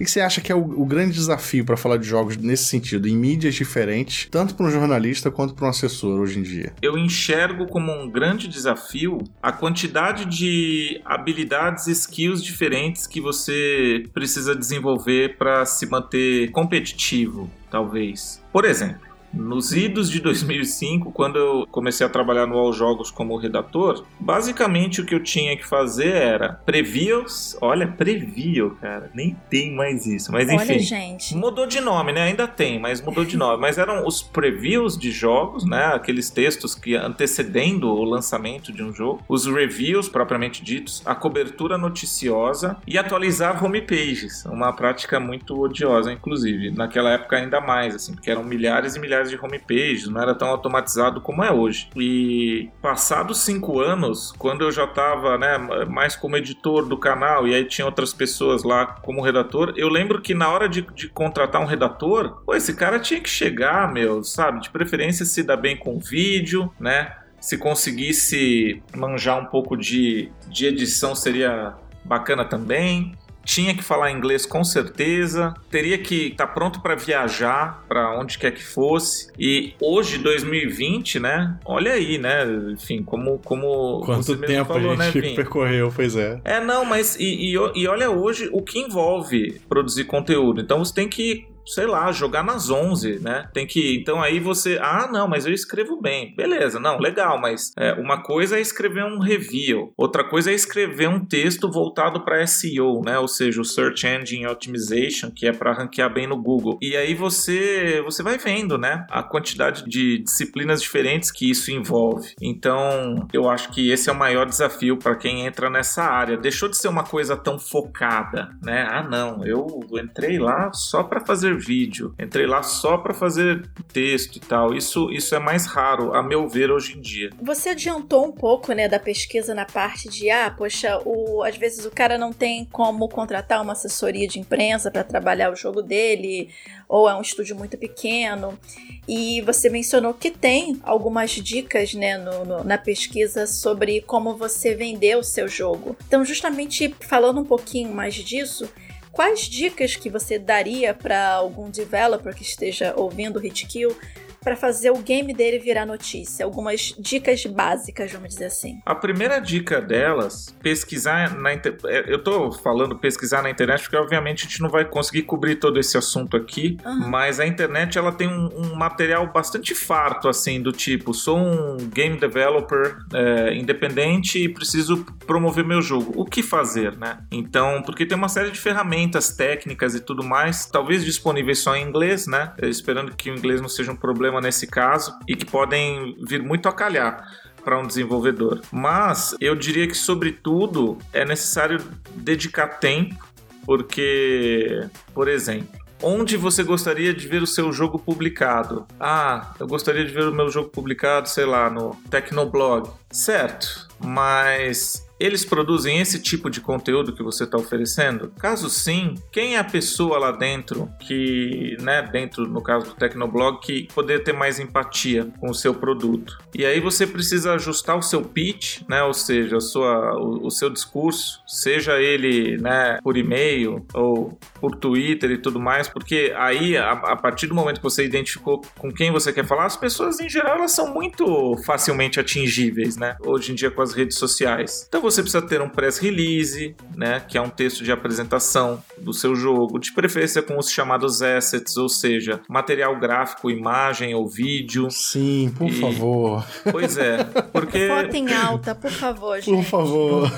E que você acha que é o, o grande desafio para falar de jogos nesse sentido, em mídias diferentes, tanto para um jornalista quanto para um assessor? Professor hoje em dia? Eu enxergo como um grande desafio a quantidade de habilidades e skills diferentes que você precisa desenvolver para se manter competitivo, talvez. Por exemplo, nos idos de 2005, quando eu comecei a trabalhar no All Jogos como redator, basicamente o que eu tinha que fazer era previews. Olha, preview, cara, nem tem mais isso. Mas enfim, olha, gente. mudou de nome, né? Ainda tem, mas mudou de nome. Mas eram os previews de jogos, né? Aqueles textos que antecedendo o lançamento de um jogo, os reviews propriamente ditos, a cobertura noticiosa e atualizar homepages, uma prática muito odiosa, inclusive. Naquela época ainda mais, assim, porque eram milhares e milhares de homepages, não era tão automatizado como é hoje. E passados cinco anos, quando eu já estava né, mais como editor do canal e aí tinha outras pessoas lá como redator, eu lembro que na hora de, de contratar um redator, pô, esse cara tinha que chegar, meu, sabe? De preferência se dar bem com vídeo, né? Se conseguisse manjar um pouco de, de edição seria bacana também tinha que falar inglês com certeza, teria que estar tá pronto para viajar para onde quer que fosse. E hoje, 2020, né? Olha aí, né? Enfim, como como quanto tempo falou, a gente né, percorreu, pois é. É, não, mas e, e, e olha hoje o que envolve produzir conteúdo. Então você tem que sei lá, jogar nas 11, né? Tem que. Então aí você. Ah, não, mas eu escrevo bem. Beleza, não, legal, mas é, uma coisa é escrever um review, outra coisa é escrever um texto voltado para SEO, né? Ou seja, o Search Engine Optimization, que é para ranquear bem no Google. E aí você, você vai vendo, né? A quantidade de disciplinas diferentes que isso envolve. Então, eu acho que esse é o maior desafio para quem entra nessa área. Deixou de ser uma coisa tão focada, né? Ah, não, eu entrei lá só para fazer fazer vídeo, entrei lá só para fazer texto e tal. Isso, isso é mais raro, a meu ver, hoje em dia. Você adiantou um pouco, né, da pesquisa na parte de, ah, poxa, o, às vezes o cara não tem como contratar uma assessoria de imprensa para trabalhar o jogo dele, ou é um estúdio muito pequeno. E você mencionou que tem algumas dicas né, no, no, na pesquisa sobre como você vender o seu jogo. Então, justamente falando um pouquinho mais disso, Quais dicas que você daria para algum developer que esteja ouvindo o Hitkill para fazer o game dele virar notícia? Algumas dicas básicas, vamos dizer assim. A primeira dica delas, pesquisar na internet. É, eu tô falando pesquisar na internet porque, obviamente, a gente não vai conseguir cobrir todo esse assunto aqui, uhum. mas a internet ela tem um, um, material bastante farto, assim, do tipo: sou um game developer é, independente e preciso promover meu jogo. O que fazer, né? Então, porque tem uma série de ferramentas técnicas e tudo mais, talvez disponíveis só em inglês, né? Esperando que o inglês não seja um problema problema nesse caso e que podem vir muito a calhar para um desenvolvedor. Mas eu diria que, sobretudo, é necessário dedicar tempo, porque, por exemplo, onde você gostaria de ver o seu jogo publicado? Ah, eu gostaria de ver o meu jogo publicado, sei lá, no Tecnoblog. Certo, mas eles produzem esse tipo de conteúdo que você está oferecendo? Caso sim, quem é a pessoa lá dentro que, né, dentro, no caso do Tecnoblog, que poderia ter mais empatia com o seu produto? E aí você precisa ajustar o seu pitch, né, ou seja, a sua, o, o seu discurso, seja ele né, por e-mail ou por Twitter e tudo mais, porque aí, a, a partir do momento que você identificou com quem você quer falar, as pessoas em geral elas são muito facilmente atingíveis, né? Hoje em dia com as redes sociais. Então você precisa ter um press release, né, que é um texto de apresentação do seu jogo, de preferência com os chamados assets, ou seja, material gráfico, imagem ou vídeo. Sim, por e... favor. Pois é, porque [laughs] foto em alta, por favor, gente. Por favor.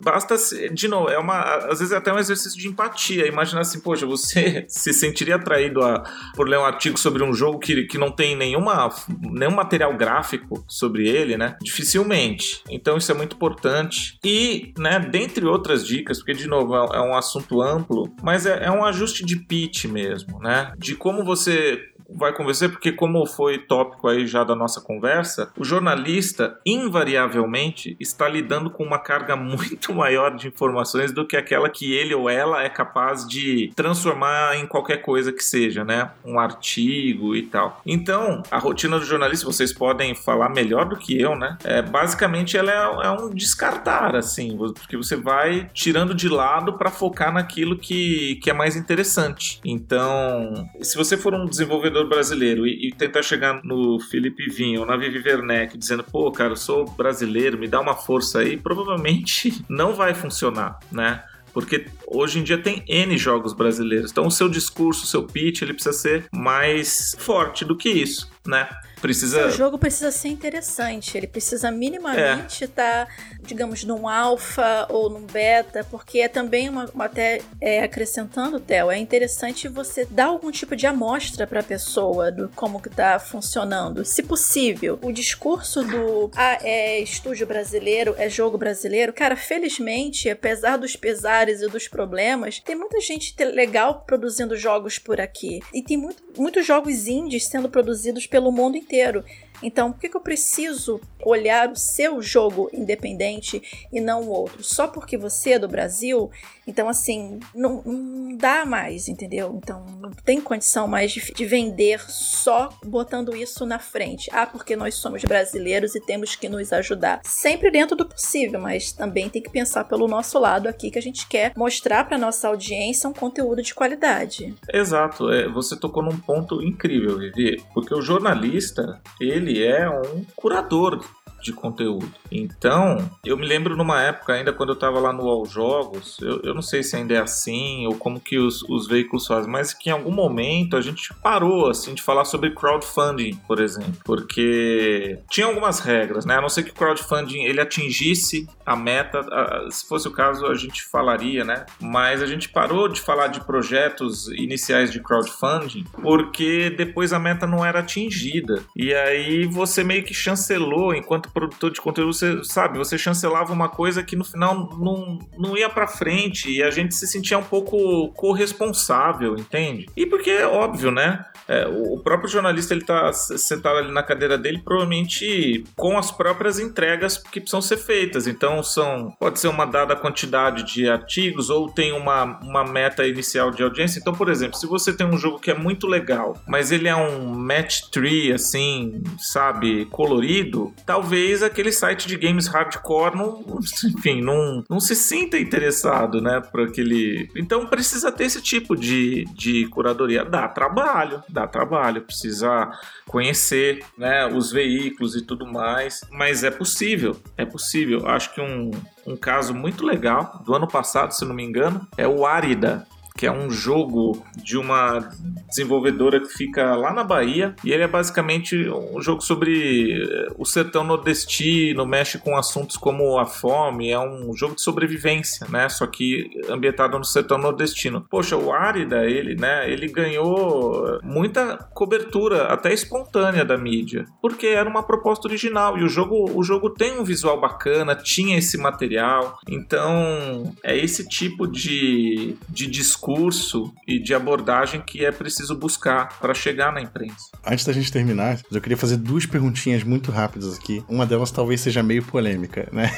Basta, de novo, é uma, às vezes é até um exercício de empatia. Imagina assim, poxa, você [laughs] se sentiria atraído a, por ler um artigo sobre um jogo que, que não tem nenhuma, nenhum material gráfico sobre ele, né? Dificilmente. Então isso é muito importante. E, né, dentre outras dicas, porque de novo é, é um assunto amplo, mas é, é um ajuste de pitch mesmo, né? De como você vai convencer, porque como foi tópico aí já da nossa conversa, o jornalista invariavelmente está lidando com uma carga [laughs] muito maior de informações do que aquela que ele ou ela é capaz de transformar em qualquer coisa que seja, né? Um artigo e tal. Então, a rotina do jornalista, vocês podem falar melhor do que eu, né? É, basicamente, ela é, é um descartar, assim, porque você vai tirando de lado para focar naquilo que, que é mais interessante. Então, se você for um desenvolvedor brasileiro e, e, tentar chegar no Felipe Vinho ou na Vivi Werneck dizendo, pô, cara, eu sou brasileiro, me dá uma força aí, provavelmente [laughs] não vai funcionar, né? Porque hoje em dia tem N jogos brasileiros. Então o seu discurso, o seu pitch, ele precisa ser mais forte do que isso, né? Precisa... O jogo precisa ser interessante, ele precisa minimamente estar, é. tá, digamos, num alfa ou num beta, porque é também uma, uma até é, acrescentando, Theo, é interessante você dar algum tipo de amostra para a pessoa do como que tá funcionando, se possível. O discurso do ah, é estúdio brasileiro, é jogo brasileiro, cara, felizmente, apesar dos pesares e dos problemas, tem muita gente legal produzindo jogos por aqui. E tem muito, muitos jogos indies sendo produzidos pelo mundo inteiro inteiro. Então, por que, que eu preciso olhar o seu jogo independente e não o outro? Só porque você é do Brasil? Então, assim, não, não dá mais, entendeu? Então, não tem condição mais de, de, vender só botando isso na frente. Ah, porque nós somos brasileiros e temos que nos ajudar. Sempre dentro do possível, mas também tem que pensar pelo nosso lado aqui que a gente quer mostrar para nossa audiência um conteúdo de qualidade. Exato. É, você tocou num ponto incrível, Vivi, porque o jornalista, ele é um curador de conteúdo. Então, eu me lembro numa época ainda quando eu estava lá no All Jogos, eu, eu não sei se ainda é assim ou como que os, os veículos fazem, mas que em algum momento a gente parou assim de falar sobre crowdfunding, por exemplo, porque tinha algumas regras, né? A não ser que o crowdfunding ele atingisse a meta, a, se fosse o caso a gente falaria, né? Mas a gente parou de falar de projetos iniciais de crowdfunding porque depois a meta não era atingida. E aí você meio que chancelou enquanto produtor de conteúdo, você sabe, você chancelava uma coisa que no final não, não ia para frente e a gente se sentia um pouco corresponsável, entende? E porque é óbvio, né? É, o próprio jornalista ele tá sentado ali na cadeira dele, provavelmente com as próprias entregas que precisam ser feitas. Então são pode ser uma dada quantidade de artigos ou tem uma, uma meta inicial de audiência. Então, por exemplo, se você tem um jogo que é muito legal, mas ele é um match tree assim, sabe, colorido, talvez talvez aquele site de games hardcore não, [laughs] enfim, não, não se sinta interessado, né, por aquele... Então precisa ter esse tipo de, de curadoria. Dá trabalho, dá trabalho, precisa conhecer, né, os veículos e tudo mais, mas é possível, é possível. Acho que um, um caso muito legal do ano passado, se não me engano, é o Árida, que é um jogo de uma desenvolvedora que fica lá na Bahia e ele é basicamente um jogo sobre eh, o sertão nordestino, mexe com assuntos como a fome, é um jogo de sobrevivência, né? Só que ambientado no sertão nordestino. Poxa, o Árida, ele, né, ele ganhou muita cobertura até espontânea da mídia, porque era uma proposta original e o jogo, o jogo tem um visual bacana, tinha esse material. Então, é esse tipo de, de discurso discurso e de abordagem que é preciso buscar para chegar na imprensa. Antes da gente terminar, eu queria fazer duas perguntinhas muito rápidas aqui. Uma delas talvez seja meio polêmica, né?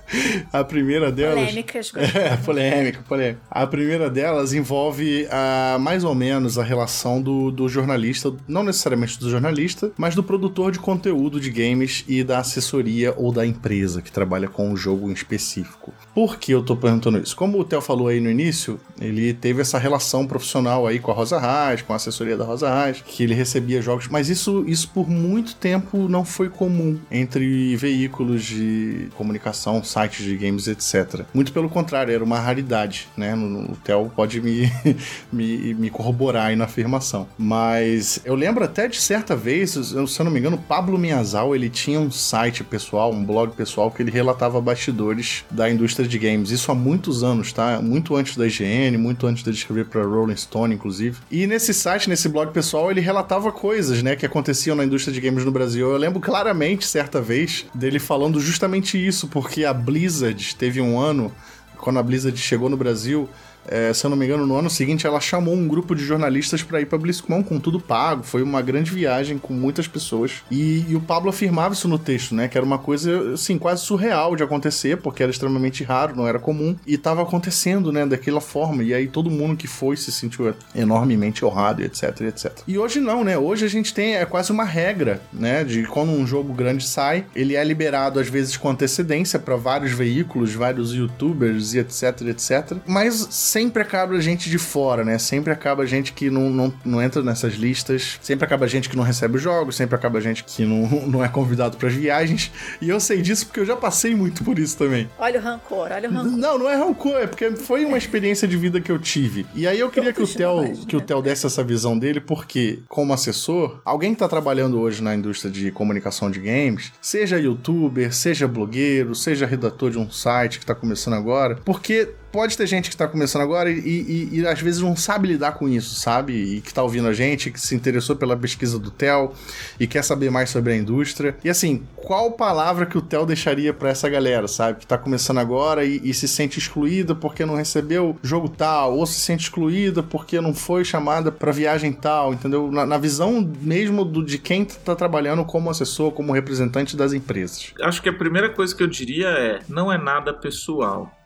[laughs] a primeira delas. Polêmicas, [laughs] é, polêmica, polêmica. A primeira delas envolve a, ah, mais ou menos a relação do, do jornalista, não necessariamente do jornalista, mas do produtor de conteúdo de games e da assessoria ou da empresa que trabalha com o jogo em específico. Por que eu tô perguntando isso? Como o Theo falou aí no início, ele teve teve essa relação profissional aí com a Rosa Reis, com a assessoria da Rosa Reis, que ele recebia jogos, mas isso, isso por muito tempo não foi comum entre veículos de comunicação, sites de games, etc. Muito pelo contrário, era uma raridade, né? O Theo pode me, [laughs] me, me corroborar aí na afirmação. Mas eu lembro até de certa vez, se eu não me engano, Pablo Miazal, ele tinha um site pessoal, um blog pessoal, que ele relatava bastidores da indústria de games. Isso há muitos anos, tá? Muito antes da IGN, muito antes de escrever para Rolling Stone, inclusive. E nesse site, nesse blog pessoal, ele relatava coisas, né, que aconteciam na indústria de games no Brasil. Eu lembro claramente, certa vez, dele falando justamente isso, porque a Blizzard teve um ano, quando a Blizzard chegou no Brasil, é, se eu não me engano, no ano seguinte, ela chamou um grupo de jornalistas para ir pra BlizzCon com tudo pago. Foi uma grande viagem com muitas pessoas. E, e, o Pablo afirmava isso no texto, né? Que era uma coisa, assim, quase surreal de acontecer, porque era extremamente raro, não era comum. E tava acontecendo, né? Daquela forma. E aí todo mundo que foi se sentiu enormemente honrado, etc, etc. E hoje não, né? Hoje a gente tem é quase uma regra, né? De quando um jogo grande sai, ele é liberado às vezes com antecedência para vários veículos, vários youtubers e etc, etc. Mas sempre acaba gente de fora, né? Sempre acaba gente que não, não, não entra nessas listas, sempre acaba gente que não recebe os jogos, sempre acaba gente que não, [laughs] não é convidado para as viagens. E eu sei disso porque eu já passei muito por isso também. Olha o rancor, olha o rancor. Não, não é rancor, é porque foi uma experiência de vida que eu tive. E aí eu queria que o Theo, que o Theo desse essa visão dele, porque, como assessor, alguém que tá trabalhando hoje na indústria de comunicação de games, seja youtuber, seja blogueiro, seja redator de um site que tá começando agora, porque pode ter gente que está começando agora e, e, e, às vezes não sabe lidar com isso, sabe? E que está ouvindo a gente, que se interessou pela pesquisa do Theo e quer saber mais sobre a indústria. E assim, qual palavra que o Theo deixaria para essa galera, sabe? Que está começando agora e, e, se sente excluída porque não recebeu jogo tal, ou se sente excluída porque não foi chamada para viagem tal, entendeu? Na, na, visão mesmo do, de quem está trabalhando como assessor, como representante das empresas. Acho que a primeira coisa que eu diria é: não é nada pessoal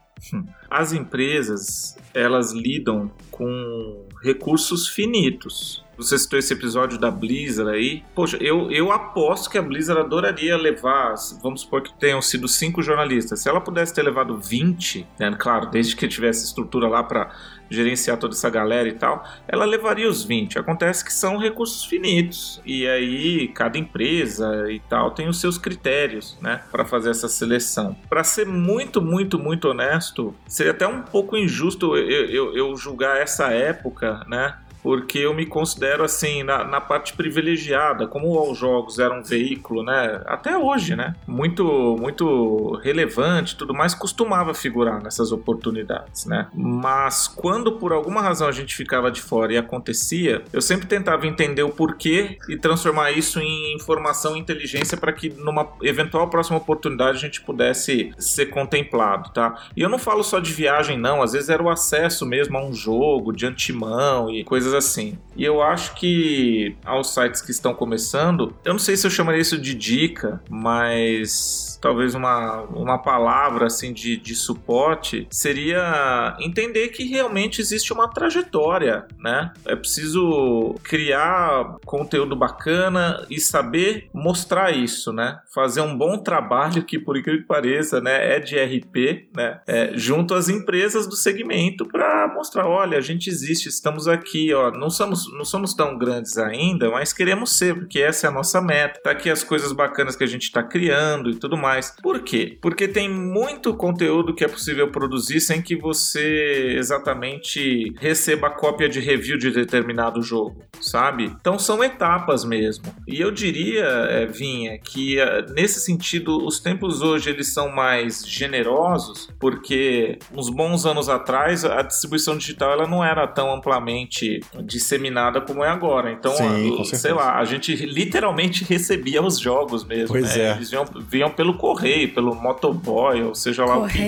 as empresas, elas lidam com recursos finitos. Você citou esse episódio da Blizzard aí. Poxa, eu, eu aposto que a Blizzard adoraria levar, vamos supor que tenham sido cinco jornalistas. Se ela pudesse ter levado 20, né, claro, desde que tivesse estrutura lá para gerenciar toda essa galera e tal, ela levaria os 20. Acontece que são recursos finitos e aí cada empresa e tal tem os seus critérios, né, para fazer essa seleção. Para ser muito, muito, muito honesto, seria até um pouco injusto eu, eu, eu julgar essa época, né, porque eu me considero assim na, na, parte privilegiada, como os jogos eram um veículo, né? Até hoje, né? Muito, muito relevante, tudo mais costumava figurar nessas oportunidades, né? Mas quando por alguma razão a gente ficava de fora e acontecia, eu sempre tentava entender o porquê e transformar isso em informação e inteligência para que numa eventual próxima oportunidade a gente pudesse ser contemplado, tá? E eu não falo só de viagem, não. Às vezes era o acesso mesmo a um jogo de antemão e coisas coisas assim. E eu acho que aos sites que estão começando, eu não sei se eu chamaria isso de dica, mas talvez uma, uma palavra assim de, de suporte seria entender que realmente existe uma trajetória, né? É preciso criar conteúdo bacana e saber mostrar isso, né? Fazer um bom trabalho que por incrível que pareça, né, é de RP, né? É, junto às empresas do segmento para mostrar, olha, a gente existe, estamos aqui, ó, não somos não somos tão grandes ainda, mas queremos ser, porque essa é a nossa meta. Tá aqui as coisas bacanas que a gente está criando e tudo mais. Por quê? Porque tem muito conteúdo que é possível produzir sem que você exatamente receba cópia de review de determinado jogo, sabe? Então são etapas mesmo. E eu diria, é, Vinha, que é, nesse sentido os tempos hoje eles são mais generosos, porque uns bons anos atrás a distribuição digital ela não era tão amplamente disseminada como é agora. Então, Sim, sei lá, a gente literalmente recebia os jogos mesmo. Pois né? é. Eles vinham, vinham pelo correio, pelo motoboy, ou seja lá o que,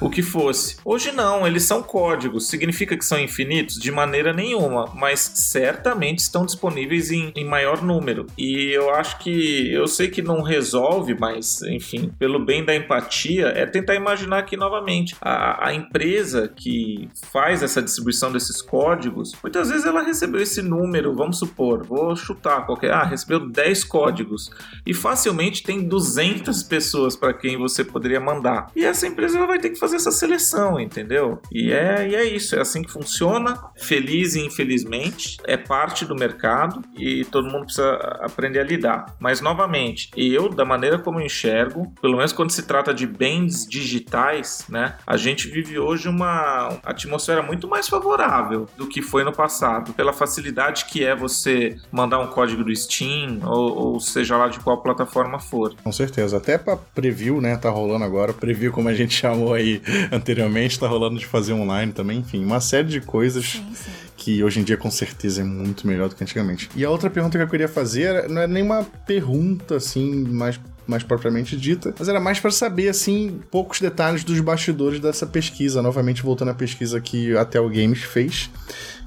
o que fosse. Hoje não, eles são códigos. Significa que são infinitos? De maneira nenhuma, mas certamente estão disponíveis em, em maior número. E eu acho que, eu sei que não resolve, mas enfim, pelo bem da empatia, é tentar imaginar que novamente a, a empresa que faz essa distribuição desses códigos, muitas vezes ela recebeu esse número, vamos supor, vou chutar qualquer, ah, recebeu 10 códigos e facilmente tem 200 pessoas para quem você poderia mandar. E essa empresa ela vai ter que fazer essa seleção, entendeu? E é, e é isso, é assim que funciona, feliz e infelizmente, é parte do mercado e todo mundo precisa aprender a lidar. Mas novamente, eu, da maneira como enxergo, pelo menos quando se trata de bens digitais, né, a gente vive hoje uma atmosfera muito mais favorável do que foi no passado, pela facilidade que é você mandar um código do Steam ou, ou seja lá de qual plataforma for. Com certeza, até para preview, né? Tá rolando agora. Preview, como a gente [laughs] chamou aí anteriormente, tá rolando de fazer online também. Enfim, uma série de coisas. Sim, sim que hoje em dia com certeza é muito melhor do que antigamente. E a outra pergunta que eu queria fazer não é nem uma pergunta assim, mais mais propriamente dita, mas era mais para saber, assim, poucos detalhes dos bastidores dessa pesquisa. Novamente, voltando à pesquisa que a Tel Games fez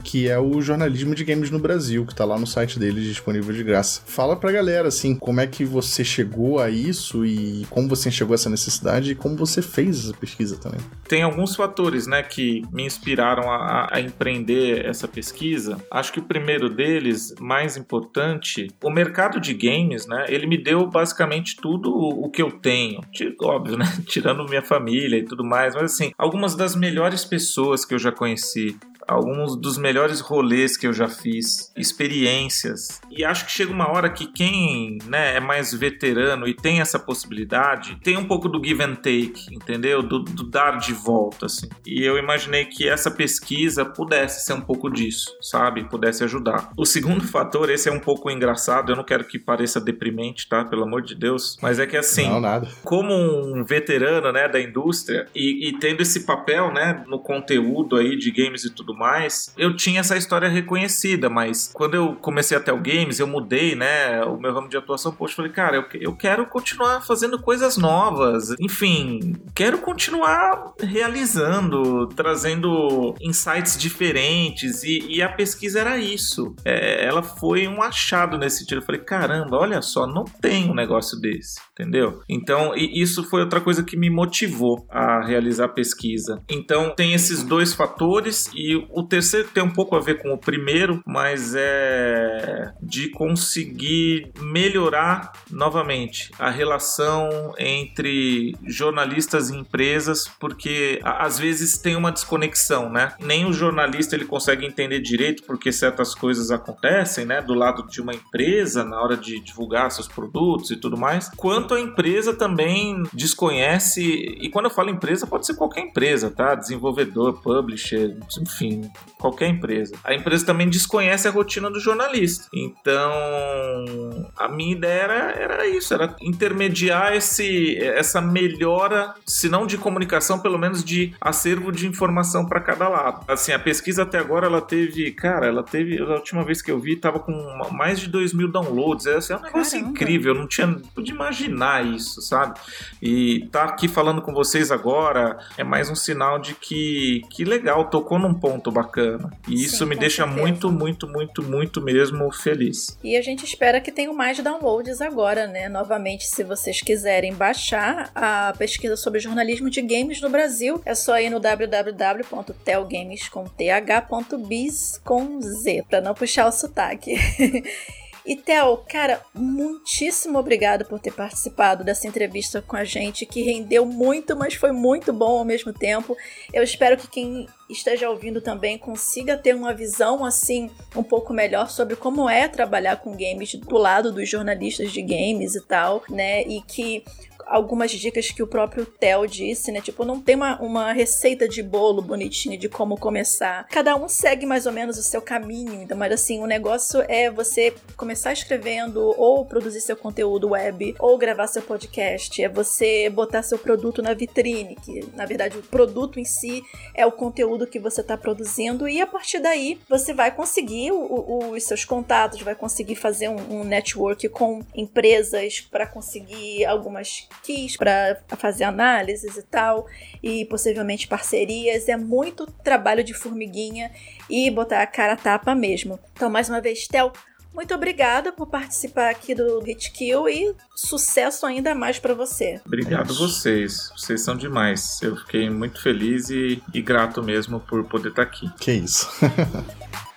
que é o jornalismo de games no Brasil, que tá lá no site deles disponível de graça. Fala pra galera, assim, como é que você chegou a isso e como você enxergou essa necessidade e como você fez essa pesquisa também. Tem alguns fatores, né, que me inspiraram a, a empreender essa pesquisa. Acho que o primeiro deles, mais importante, o mercado de games, né, ele me deu basicamente tudo o que eu tenho. Óbvio, né, [laughs] tirando minha família e tudo mais, mas assim, algumas das melhores pessoas que eu já conheci, alguns dos melhores rolês que eu já fiz, experiências. E acho que chega uma hora que quem né, é mais veterano e tem essa possibilidade, tem um pouco do give and take, entendeu? Do, do dar de volta, assim. E eu imaginei que essa pesquisa pudesse ser um pouco disso, sabe? Pudesse ajudar. O segundo fator, esse é um pouco engraçado, eu não quero que pareça deprimente, tá? Pelo amor de Deus. Mas é que assim, não, nada. como um veterano, né, da indústria e, e tendo esse papel, né, no conteúdo aí de games e tudo mais, eu tinha essa história reconhecida, mas quando eu comecei a o Games, eu mudei, né, o meu ramo de atuação, poxa, falei, cara, eu, eu quero continuar fazendo coisas novas, enfim, quero continuar realizando, trazendo insights diferentes, e, e a pesquisa era isso. É, ela foi um achado nesse sentido. Eu falei, caramba, olha só, não tem um negócio desse, entendeu? Então, isso foi outra coisa que me motivou a realizar a pesquisa. Então, tem esses dois fatores, e o terceiro tem um pouco a ver com o primeiro, mas é de conseguir melhorar novamente a relação entre jornalistas e empresas, porque às vezes tem uma desconexão, né? Nem o jornalista ele consegue entender direito porque certas coisas acontecem, né, do lado de uma empresa na hora de divulgar seus produtos e tudo mais, quanto a empresa também desconhece, e quando eu falo empresa, pode ser qualquer empresa, tá? Desenvolvedor, publisher, enfim, qualquer empresa. A empresa também desconhece a rotina do jornalista. Então, a minha ideia era, era isso, era intermediar esse, essa melhora, se não de comunicação, pelo menos de acervo de informação para cada lado. Assim, a pesquisa até agora, ela teve, cara, ela teve, a última vez que eu vi, tava com mais de 2 mil downloads. É, assim, é um negócio Caramba. incrível, eu não tinha, podia imaginar isso, sabe? E tá aqui falando com vocês agora é mais um sinal de que, que legal, tocou num ponto assunto bacana. E Sim, isso me deixa certeza. muito, muito, muito, muito mesmo feliz. E a gente espera que tenham mais downloads agora, né? Novamente, se vocês quiserem baixar a pesquisa sobre jornalismo de games no Brasil, é só ir no www.telgames.biz com Z, pra não puxar o sotaque. [laughs] E Theo, cara, muitíssimo obrigado por ter participado dessa entrevista com a gente, que rendeu muito, mas foi muito bom ao mesmo tempo. Eu espero que quem esteja ouvindo também consiga ter uma visão assim um pouco melhor sobre como é trabalhar com games do lado dos jornalistas de games e tal, né? E que algumas dicas que o próprio Theo disse, né? Tipo, não tem uma, uma receita de bolo bonitinha de como começar. Cada um segue mais ou menos o seu caminho, então, mas assim, o negócio é você começar escrevendo ou produzir seu conteúdo web ou gravar seu podcast, é você botar seu produto na vitrine, que na verdade o produto em si é o conteúdo que você está produzindo e a partir daí você vai conseguir o- o- os seus contatos, vai conseguir fazer um, um network com empresas para conseguir algumas para fazer análises e tal e possivelmente parcerias. É muito trabalho de formiguinha e botar a cara a tapa mesmo. Então, mais uma vez, Tel, muito obrigada por participar aqui do Hit Kill e sucesso ainda mais para você. Obrigado É vocês. Vocês são demais. Eu fiquei muito feliz e, e grato mesmo por poder estar aqui. Que isso. [laughs]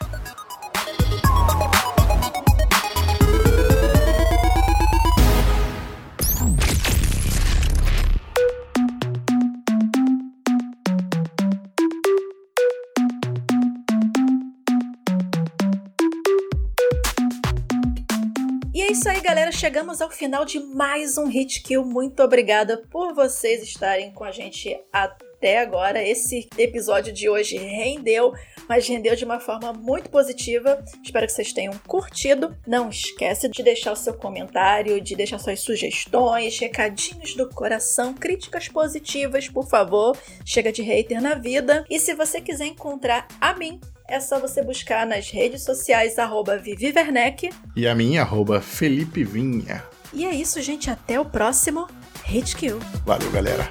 galera. Chegamos ao final de mais um Hit Kill. Muito obrigada por vocês estarem com a gente até agora. Esse episódio de hoje rendeu, mas rendeu de uma forma muito positiva. Espero que vocês tenham curtido. Não esquece de deixar o seu comentário, de deixar suas sugestões, recadinhos do coração, críticas positivas, por favor. Chega de hater na vida. E se você quiser encontrar a mim, é só você buscar nas redes sociais arroba Vivi Werneck. E a minha, arroba Felipe Vinha. E é isso, gente. Até o próximo Hit Kill. Valeu, galera.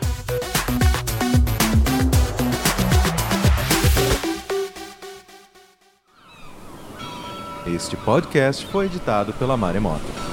Este podcast foi editado pela Maremoto.